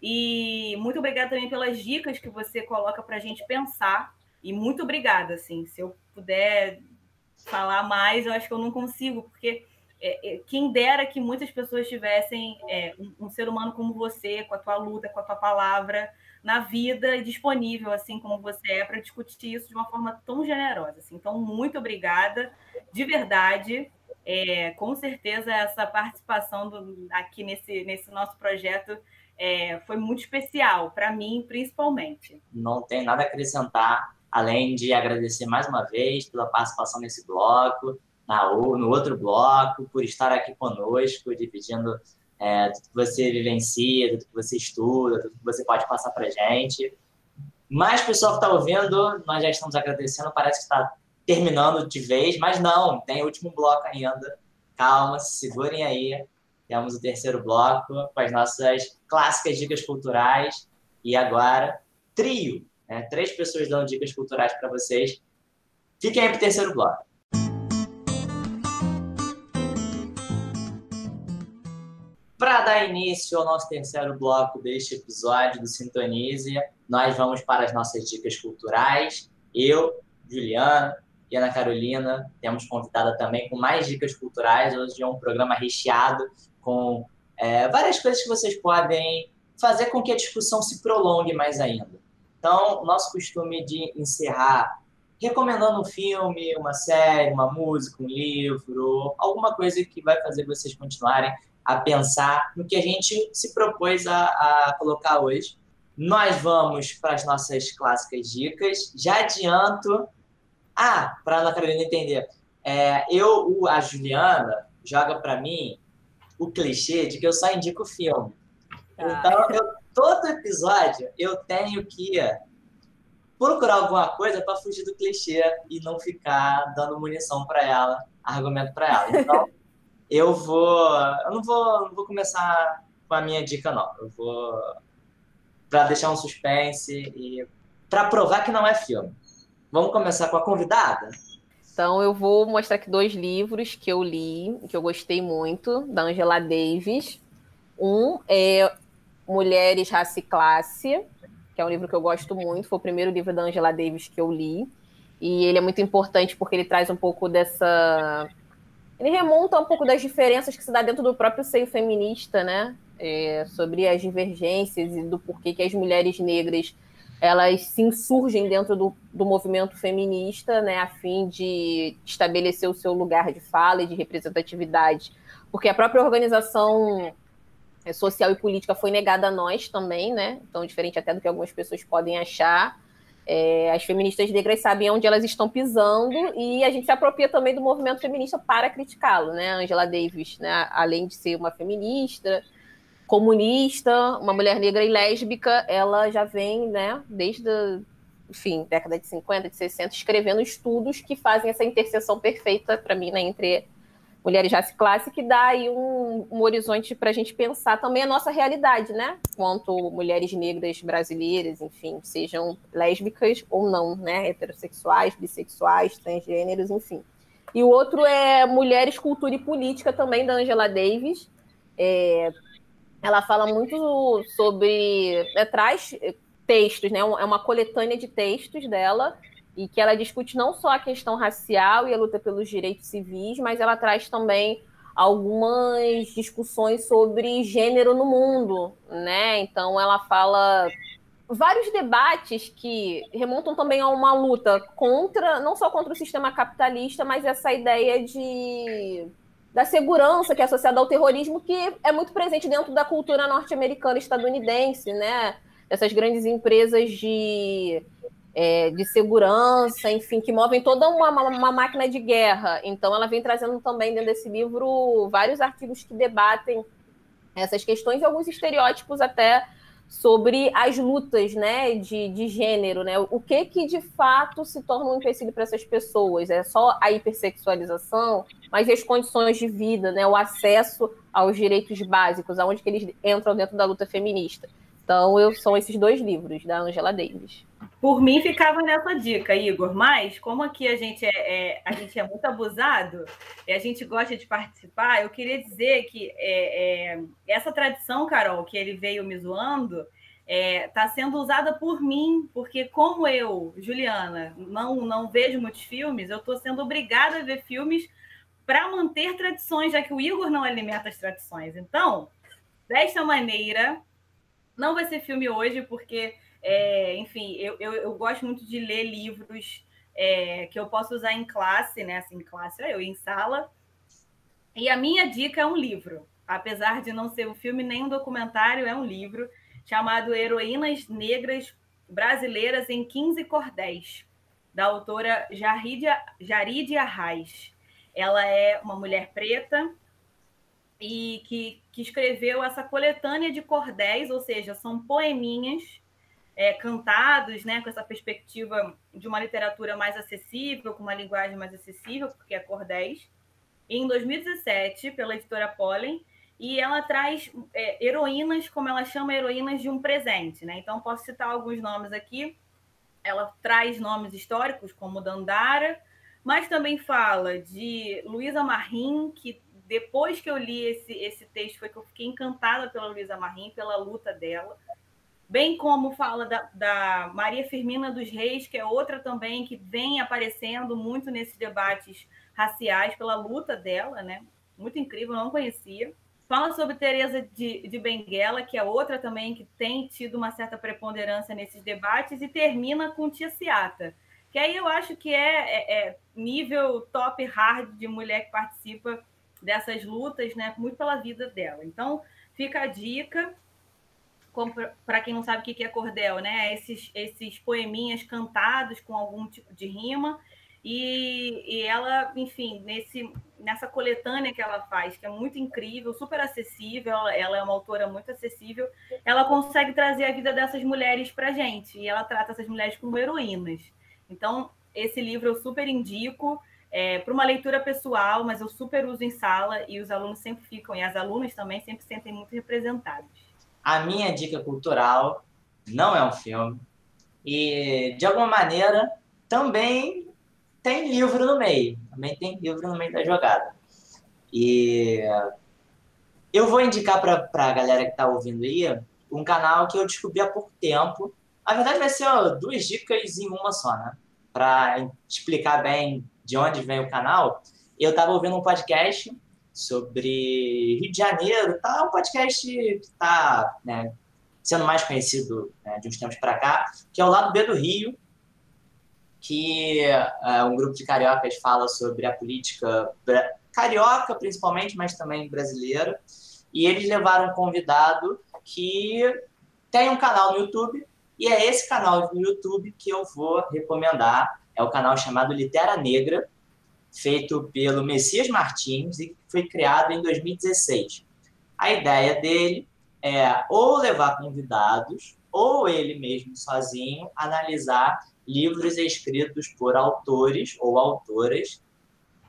E muito obrigada também pelas dicas que você coloca para a gente pensar. E muito obrigada, assim, se eu puder falar mais, eu acho que eu não consigo, porque é, é, quem dera que muitas pessoas tivessem é, um, um, ser humano como você, com a tua luta, com a tua palavra, na vida disponível, assim como você é, para discutir isso de uma forma tão generosa. Assim. Então, muito obrigada, de verdade. É, com certeza, essa participação do, aqui nesse, nesse nosso projeto é, foi muito especial, para mim, principalmente.
Não tem nada a acrescentar, além de agradecer mais uma vez pela participação nesse bloco, na, no outro bloco, por estar aqui conosco, dividindo é, tudo que você vivencia, tudo que você estuda, tudo que você pode passar para gente. Mas, pessoal que está ouvindo, nós já estamos agradecendo, parece que está terminando de vez, mas não, tem último bloco ainda. Calma, se segurem aí. Temos o terceiro bloco com as nossas clássicas dicas culturais. E agora, trio. Né? Três pessoas dando dicas culturais para vocês. Fiquem aí para o terceiro bloco. Para dar início ao nosso terceiro bloco deste episódio do Sintonize, nós vamos para as nossas dicas culturais. Eu, Juliana e Ana Carolina temos convidada também com mais dicas culturais. Hoje é um programa recheado com é, várias coisas que vocês podem fazer com que a discussão se prolongue mais ainda. Então, o nosso costume de encerrar recomendando um filme, uma série, uma música, um livro, alguma coisa que vai fazer vocês continuarem a pensar no que a gente se propôs a, a colocar hoje. Nós vamos para as nossas clássicas dicas. Já adianto. Ah, para a Ana Carolina entender. É, eu, a Juliana, joga para mim o clichê de que eu só indico filme. Ah. Então, eu, todo episódio eu tenho que procurar alguma coisa para fugir do clichê e não ficar dando munição para ela, argumento para ela. Então, eu vou. Eu não vou, não vou começar com a minha dica, não. Eu vou. para deixar um suspense e. para provar que não é filme. Vamos começar com a convidada?
Então, eu vou mostrar aqui dois livros que eu li, que eu gostei muito, da Angela Davis. Um é Mulheres, Raça e Classe, que é um livro que eu gosto muito, foi o primeiro livro da Angela Davis que eu li. E ele é muito importante porque ele traz um pouco dessa ele remonta um pouco das diferenças que se dá dentro do próprio seio feminista, né? É, sobre as divergências e do porquê que as mulheres negras elas se insurgem dentro do, do movimento feminista, né, a fim de estabelecer o seu lugar de fala e de representatividade, porque a própria organização social e política foi negada a nós também, né? Então, diferente até do que algumas pessoas podem achar. É, as feministas negras sabem onde elas estão pisando e a gente se apropria também do movimento feminista para criticá-lo, né? Angela Davis, né? além de ser uma feminista, comunista, uma mulher negra e lésbica, ela já vem, né, desde a, enfim, década de 50, de 60, escrevendo estudos que fazem essa interseção perfeita para mim, né, entre mulheres de raça que dá aí um, um horizonte para a gente pensar também a nossa realidade, né? Quanto mulheres negras brasileiras, enfim, sejam lésbicas ou não, né? Heterossexuais, bissexuais, transgêneros, enfim. E o outro é Mulheres, Cultura e Política, também da Angela Davis. É, ela fala muito sobre. É, traz textos, né? É uma coletânea de textos dela e que ela discute não só a questão racial e a luta pelos direitos civis, mas ela traz também algumas discussões sobre gênero no mundo, né? Então ela fala vários debates que remontam também a uma luta contra, não só contra o sistema capitalista, mas essa ideia de da segurança que é associada ao terrorismo, que é muito presente dentro da cultura norte-americana estadunidense, né? Essas grandes empresas de é, de segurança, enfim, que movem toda uma, uma, máquina de guerra. Então, ela vem trazendo também dentro desse livro vários artigos que debatem essas questões e alguns estereótipos até
sobre as lutas né, de, de gênero, né? O que que de fato se torna um empecilho para essas pessoas? É só a hipersexualização, mas as condições de vida, né? O acesso aos direitos básicos, aonde que eles entram dentro da luta feminista. Então, eu, são esses dois livros da Angela Davis.
Por mim, ficava nessa dica, Igor. Mas, como aqui a gente é, é, a gente é muito abusado e a gente gosta de participar, eu queria dizer que é, é essa tradição, Carol, que ele veio me zoando, está é, sendo usada por mim, porque como eu, Juliana, não, não vejo muitos filmes, eu estou sendo obrigada a ver filmes para manter tradições, já que o Igor não alimenta as tradições. Então, desta maneira, não vai ser filme hoje, porque, é, enfim, eu, eu, eu, gosto muito de ler livros é, que eu posso usar em classe, né? Assim, em classe, eu em sala. E a minha dica é um livro. Apesar de não ser um filme nem um documentário, é um livro chamado Heroínas Negras Brasileiras em 15 Cordéis, da autora Jaridia, Jaridia Reis. Ela é uma mulher preta e que, que escreveu essa coletânea de cordéis, ou seja, são poeminhas é, cantados, né, com essa perspectiva de uma literatura mais acessível, com uma linguagem mais acessível, porque é cordéis, em 2017, pela editora Pollen, e ela traz é, heroínas, como ela chama, heroínas de um presente. Né? Então, posso citar alguns nomes aqui. Ela traz nomes históricos, como Dandara, mas também fala de Luísa Marim, que depois que eu li esse, esse texto, foi que eu fiquei encantada pela Luísa Marim, pela luta dela. Bem como fala da, da, Maria Firmina dos Reis, que é outra também que vem aparecendo muito nesses debates raciais pela luta dela, né? Muito incrível, não conhecia. Fala sobre Teresa de, de Benguela, que é outra também que tem tido uma certa preponderância nesses debates, e termina com Tia Ciata, que aí eu acho que é, é, é nível top hard de mulher que participa dessas lutas, né, muito pela vida dela. Então, fica a dica, para quem não sabe o que é cordel, né, esses, esses poeminhas cantados com algum tipo de rima, e, e ela, enfim, nesse, nessa coletânea que ela faz, que é muito incrível, super acessível, ela é uma autora muito acessível, ela consegue trazer a vida dessas mulheres para gente, e ela trata essas mulheres como heroínas. Então, esse livro eu super indico, é, para uma leitura pessoal, mas eu super uso em sala e os alunos sempre ficam, e as alunas também sempre se sentem muito representados.
A minha dica cultural não é um filme, e de alguma maneira também tem livro no meio, também tem livro no meio da jogada. E eu vou indicar para a galera que está ouvindo aí um canal que eu descobri há pouco tempo. Na verdade, vai ser ó, duas dicas em uma só, né? Para explicar bem de onde vem o canal, eu estava ouvindo um podcast sobre Rio de Janeiro, tá um podcast que está né, sendo mais conhecido né, de uns tempos para cá, que é o Lado B do Rio, que é, um grupo de cariocas fala sobre a política carioca, principalmente, mas também brasileira. E eles levaram um convidado que tem um canal no YouTube, e é esse canal no YouTube que eu vou recomendar é o canal chamado Litera Negra, feito pelo Messias Martins e foi criado em 2016. A ideia dele é ou levar convidados ou ele mesmo sozinho analisar livros escritos por autores ou autoras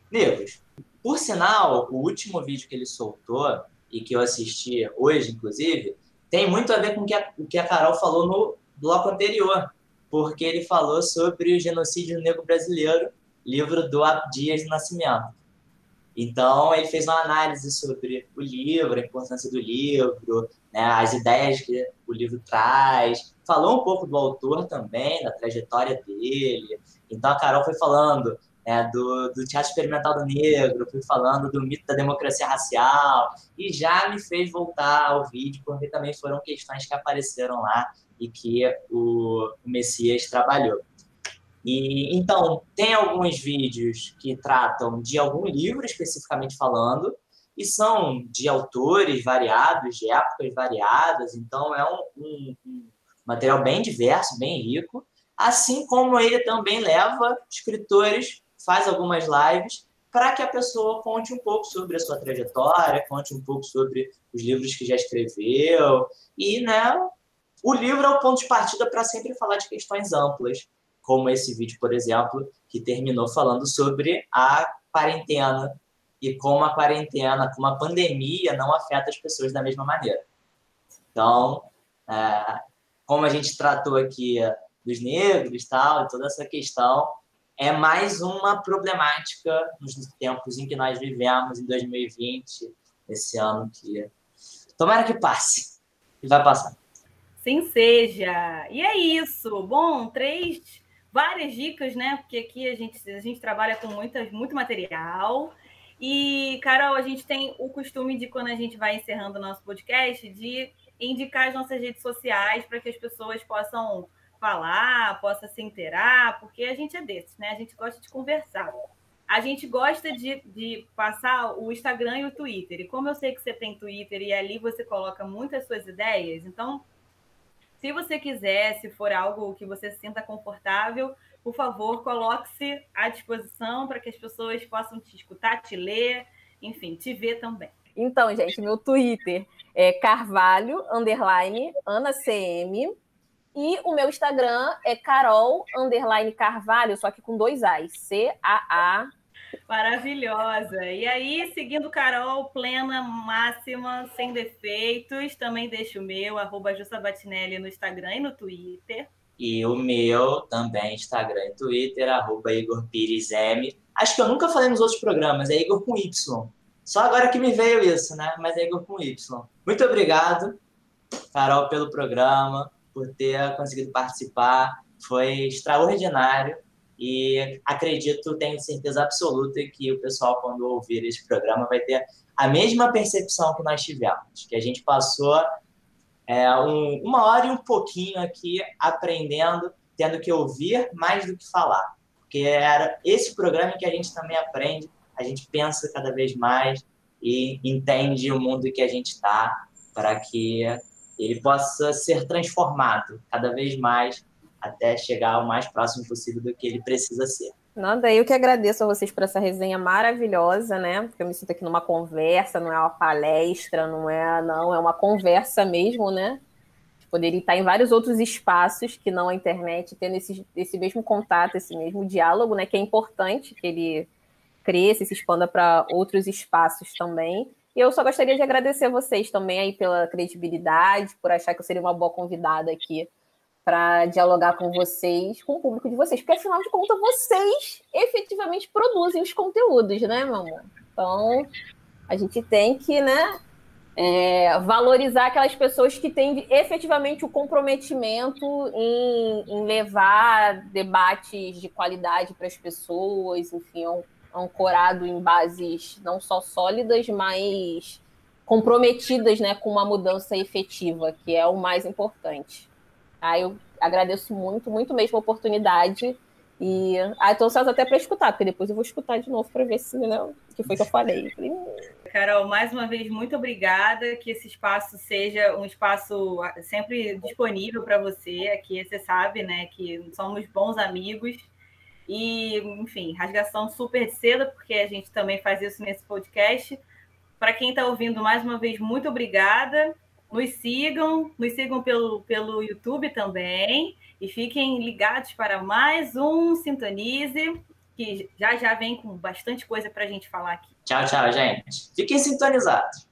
negros. Por sinal, o último vídeo que ele soltou e que eu assisti hoje, inclusive, tem muito a ver com o que a Carol falou no bloco anterior, porque ele falou sobre o genocídio negro brasileiro, livro do Abdias do Nascimento. Então, ele fez uma análise sobre o livro, a importância do livro, né, as ideias que o livro traz. Falou um pouco do autor também, da trajetória dele. Então, a Carol foi falando né, do, do teatro experimental do negro, fui falando do mito da democracia racial, e já me fez voltar ao vídeo, porque também foram questões que apareceram lá e que o, o Messias trabalhou. E então tem alguns vídeos que tratam de algum livro especificamente falando e são de autores variados, de épocas variadas. Então é um, um, um material bem diverso, bem rico. Assim como ele também leva escritores, faz algumas lives para que a pessoa conte um pouco sobre a sua trajetória, conte um pouco sobre os livros que já escreveu e, né, o livro é o ponto de partida para sempre falar de questões amplas, como esse vídeo, por exemplo, que terminou falando sobre a quarentena e como a quarentena, como a pandemia não afeta as pessoas da mesma maneira. Então, é, como a gente tratou aqui dos negros tal, e toda essa questão, é mais uma problemática nos tempos em que nós vivemos, em 2020, esse ano que tomara que passe e vai passar.
Sim seja. E é isso. Bom, três várias dicas, né? Porque aqui a gente, a gente trabalha com muitas, muito material. E, Carol, a gente tem o costume de, quando a gente vai encerrando o nosso podcast, de indicar as nossas redes sociais para que as pessoas possam falar, possam se inteirar, porque a gente é desses, né? A gente gosta de conversar. A gente gosta de, de passar o Instagram e o Twitter. E como eu sei que você tem Twitter e ali você coloca muitas suas ideias, então, se você quiser, se for algo que você se sinta confortável, por favor, coloque-se à disposição para que as pessoas possam te escutar, te ler, enfim, te ver também.
Então, gente, meu Twitter é Carvalho, underline. E o meu Instagram é Carol, underline Carvalho, só que com dois A's. C-A-A.
Maravilhosa. E aí, seguindo Carol, plena, máxima, sem defeitos. Também deixo o meu, arroba Jussabatinelli no Instagram e no Twitter.
E o meu também, Instagram e Twitter, arroba Igor Pires M. Acho que eu nunca falei nos outros programas, é Igor com Y. Só agora que me veio isso, né? Mas é Igor com Y. Muito obrigado, Carol, pelo programa, por ter conseguido participar. Foi extraordinário e acredito, tenho certeza absoluta que o pessoal, quando ouvir esse programa, vai ter a mesma percepção que nós tivemos, que a gente passou é, um, uma hora e um pouquinho aqui aprendendo, tendo que ouvir mais do que falar. Porque era esse programa que a gente também aprende a gente pensa cada vez mais e entende o mundo que a gente está para que ele possa ser transformado cada vez mais até chegar o mais próximo possível do que ele precisa ser.
Nada, eu que agradeço a vocês por essa resenha maravilhosa, né? Porque eu me sinto aqui numa conversa, não é uma palestra, não é, não, é uma conversa mesmo, né? Poderia estar em vários outros espaços que não a internet, tendo esse, esse mesmo contato, esse mesmo diálogo, né? Que é importante que ele cresça e se expanda para outros espaços também. E eu só gostaria de agradecer a vocês também aí pela credibilidade, por achar que eu seria uma boa convidada aqui para dialogar com vocês, com o público de vocês, porque afinal de contas vocês efetivamente produzem os conteúdos, né, meu amor? Então a gente tem que, né, é, valorizar aquelas pessoas que têm efetivamente o comprometimento em, em levar debates de qualidade para as pessoas, enfim, é ancorado em bases não só sólidas, mas comprometidas né, com uma mudança efetiva, que é o mais importante. Ah, eu agradeço muito, muito mesmo a oportunidade. E ah, estou ansiosa até para escutar, porque depois eu vou escutar de novo para ver se né, o que foi que eu falei.
Carol, mais uma vez, muito obrigada. Que esse espaço seja um espaço sempre disponível para você. Aqui você sabe né, que somos bons amigos e, enfim, rasgação super seda, porque a gente também faz isso nesse podcast. Para quem está ouvindo, mais uma vez, muito obrigada. Nos sigam, nos sigam pelo, pelo YouTube também. E fiquem ligados para mais um Sintonize, que já já vem com bastante coisa para a gente falar aqui.
Tchau, tchau, gente. Fiquem sintonizados.